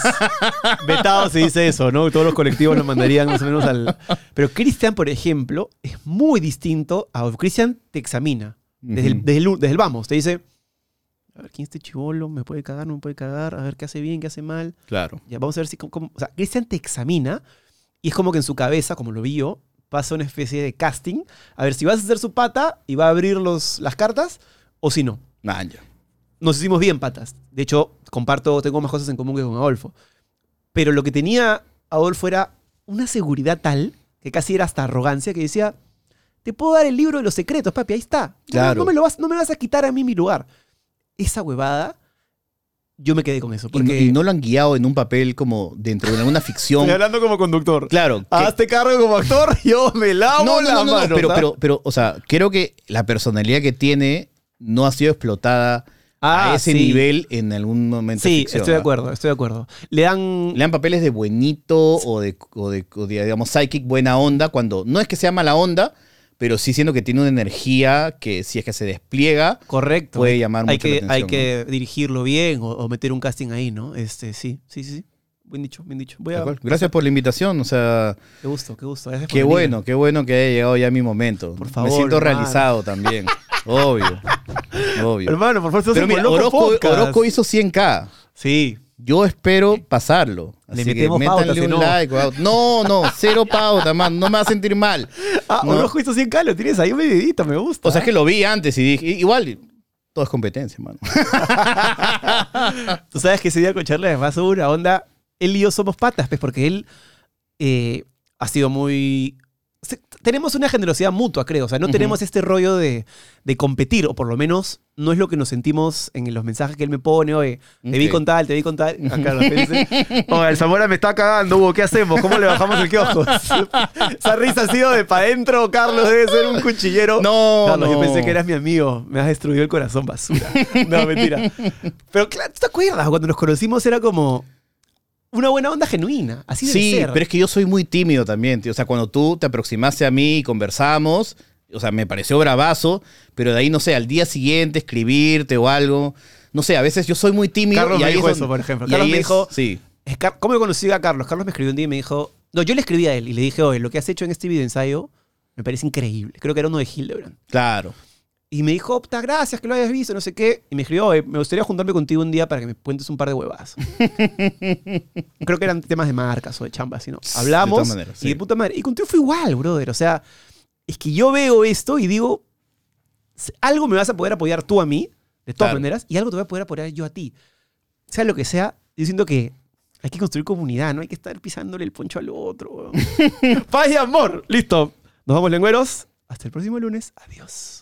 Vetado se dice eso, ¿no? Todos los colectivos lo mandarían más o menos al... Pero Cristian, por ejemplo, es muy distinto a... Cristian te examina. Desde, el, Ujú. desde, el, desde el vamos. Te dice, a ver, ¿quién es este chivolo? ¿Me puede cagar? ¿No me puede cagar? A ver, ¿qué hace bien? ¿Qué hace mal? Claro. Ya, vamos a ver si... cómo- cómo- o sea, Cristian te examina y es como que en su cabeza, como lo vi yo, pasa una especie de casting. A ver si vas a hacer su pata y va a abrir los, las cartas o si no ya. nos hicimos bien patas. De hecho, comparto, tengo más cosas en común que con Adolfo. Pero lo que tenía Adolfo era una seguridad tal que casi era hasta arrogancia que decía, te puedo dar el libro de los secretos, papi, ahí está. No, Claro. No, me lo vas, no me vas a quitar a mí mi lugar. Esa huevada, yo me quedé con eso. Y, Porque no, y no lo han guiado en un papel como dentro de alguna ficción. Estoy hablando como conductor. Claro. que- Hazte cargo como actor, yo me lavo no, no, la no, no, mano. pero, ¿sabes? pero, pero, o sea, creo que la personalidad que tiene no ha sido explotada Ah, a ese sí. nivel en algún momento. de Sí, ficción, estoy de ¿ah? acuerdo, estoy de acuerdo. Le dan... Le dan papeles de buenito o de, o de, o de, digamos, psychic buena onda, cuando no es que sea mala onda, pero sí siendo que tiene una energía que si es que se despliega, Correcto. puede llamar hay mucho que, la Hay atención, que dirigirlo bien o, o meter un casting ahí, ¿no? Este, sí, sí, sí, sí. Buen dicho, bien dicho. Voy a... Gracias por la invitación, o sea, Qué gusto, qué gusto. Gracias qué venir. bueno, qué bueno que haya llegado ya mi momento. Por favor, Me siento hermano. realizado también. Obvio. Obvio. Hermano, por favor, Pero mira, Orozco. Orozco hizo 100k. Sí. Yo espero pasarlo. Le Así que pauta, un no. like. wow. No, no, cero pauta, man. No me va a sentir mal. Ah, No. Orozco hizo 100 lo tienes ahí un medidito, me gusta. O sea, es que lo vi antes y dije, igual, todo es competencia, mano. Tú sabes que ese día con Charlie además hubo una onda. Él y yo somos patas, pues, porque él eh, ha sido muy. Se- Tenemos una generosidad mutua, creo. O sea, no tenemos este rollo de, de competir, o por lo menos no es lo que nos sentimos en los mensajes que él me pone. Oye, te vi con tal, te vi con tal. Acá felices. Oye, el Zamora me está cagando, Hugo. ¿Qué hacemos? ¿Cómo le bajamos el kiosco? Esa risa ha sido de para adentro. Carlos debe ser un cuchillero. No, Carlos, yo pensé que eras mi amigo. Me has destruido el corazón, basura. No, mentira. Pero claro, ¿tú te acuerdas? Cuando nos conocimos era como una buena onda genuina. Así debe Sí, ser. pero es que yo soy muy tímido también, tío. O sea, cuando tú te aproximaste a mí y conversamos, o sea, me pareció bravazo, pero de ahí, no sé, al día siguiente escribirte o algo. No sé, a veces yo soy muy tímido. Carlos y me ahí dijo es eso, por ejemplo. y Carlos ahí me es- dijo- Sí. Es ¿Cómo yo conocí a Carlos? Carlos me escribió un día y me dijo... No, yo le escribí a él y le dije, oye, lo que has hecho en este video ensayo me parece increíble. Creo que era uno de Hildebrand. Claro. Y me dijo, puta, gracias que lo hayas visto, no sé qué. Y me escribió, "Oye, me gustaría juntarme contigo un día para que me cuentes un par de huevas. Creo que eran temas de marcas o de chambas, ¿sí, no? De Hablamos todas maneras, y sí. de puta madre. Y contigo fue igual, brother. O sea, es que yo veo esto y digo, algo me vas a poder apoyar tú a mí, de todas Claro. maneras, y algo te voy a poder apoyar yo a ti. Sea lo que sea, yo siento que hay que construir comunidad, no hay que estar pisándole el poncho al otro. Paz y amor. Listo. Nos vamos, lengüeros. Hasta el próximo lunes. Adiós.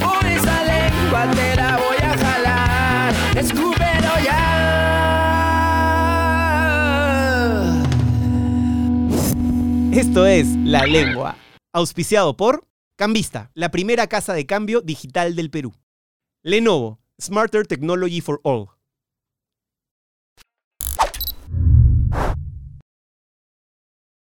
Por esa lengua te la voy a jalar, escúpelo ya. Esto es La Lengua, auspiciado por Cambista, la primera casa de cambio digital del Perú. Lenovo, Smarter Technology for All.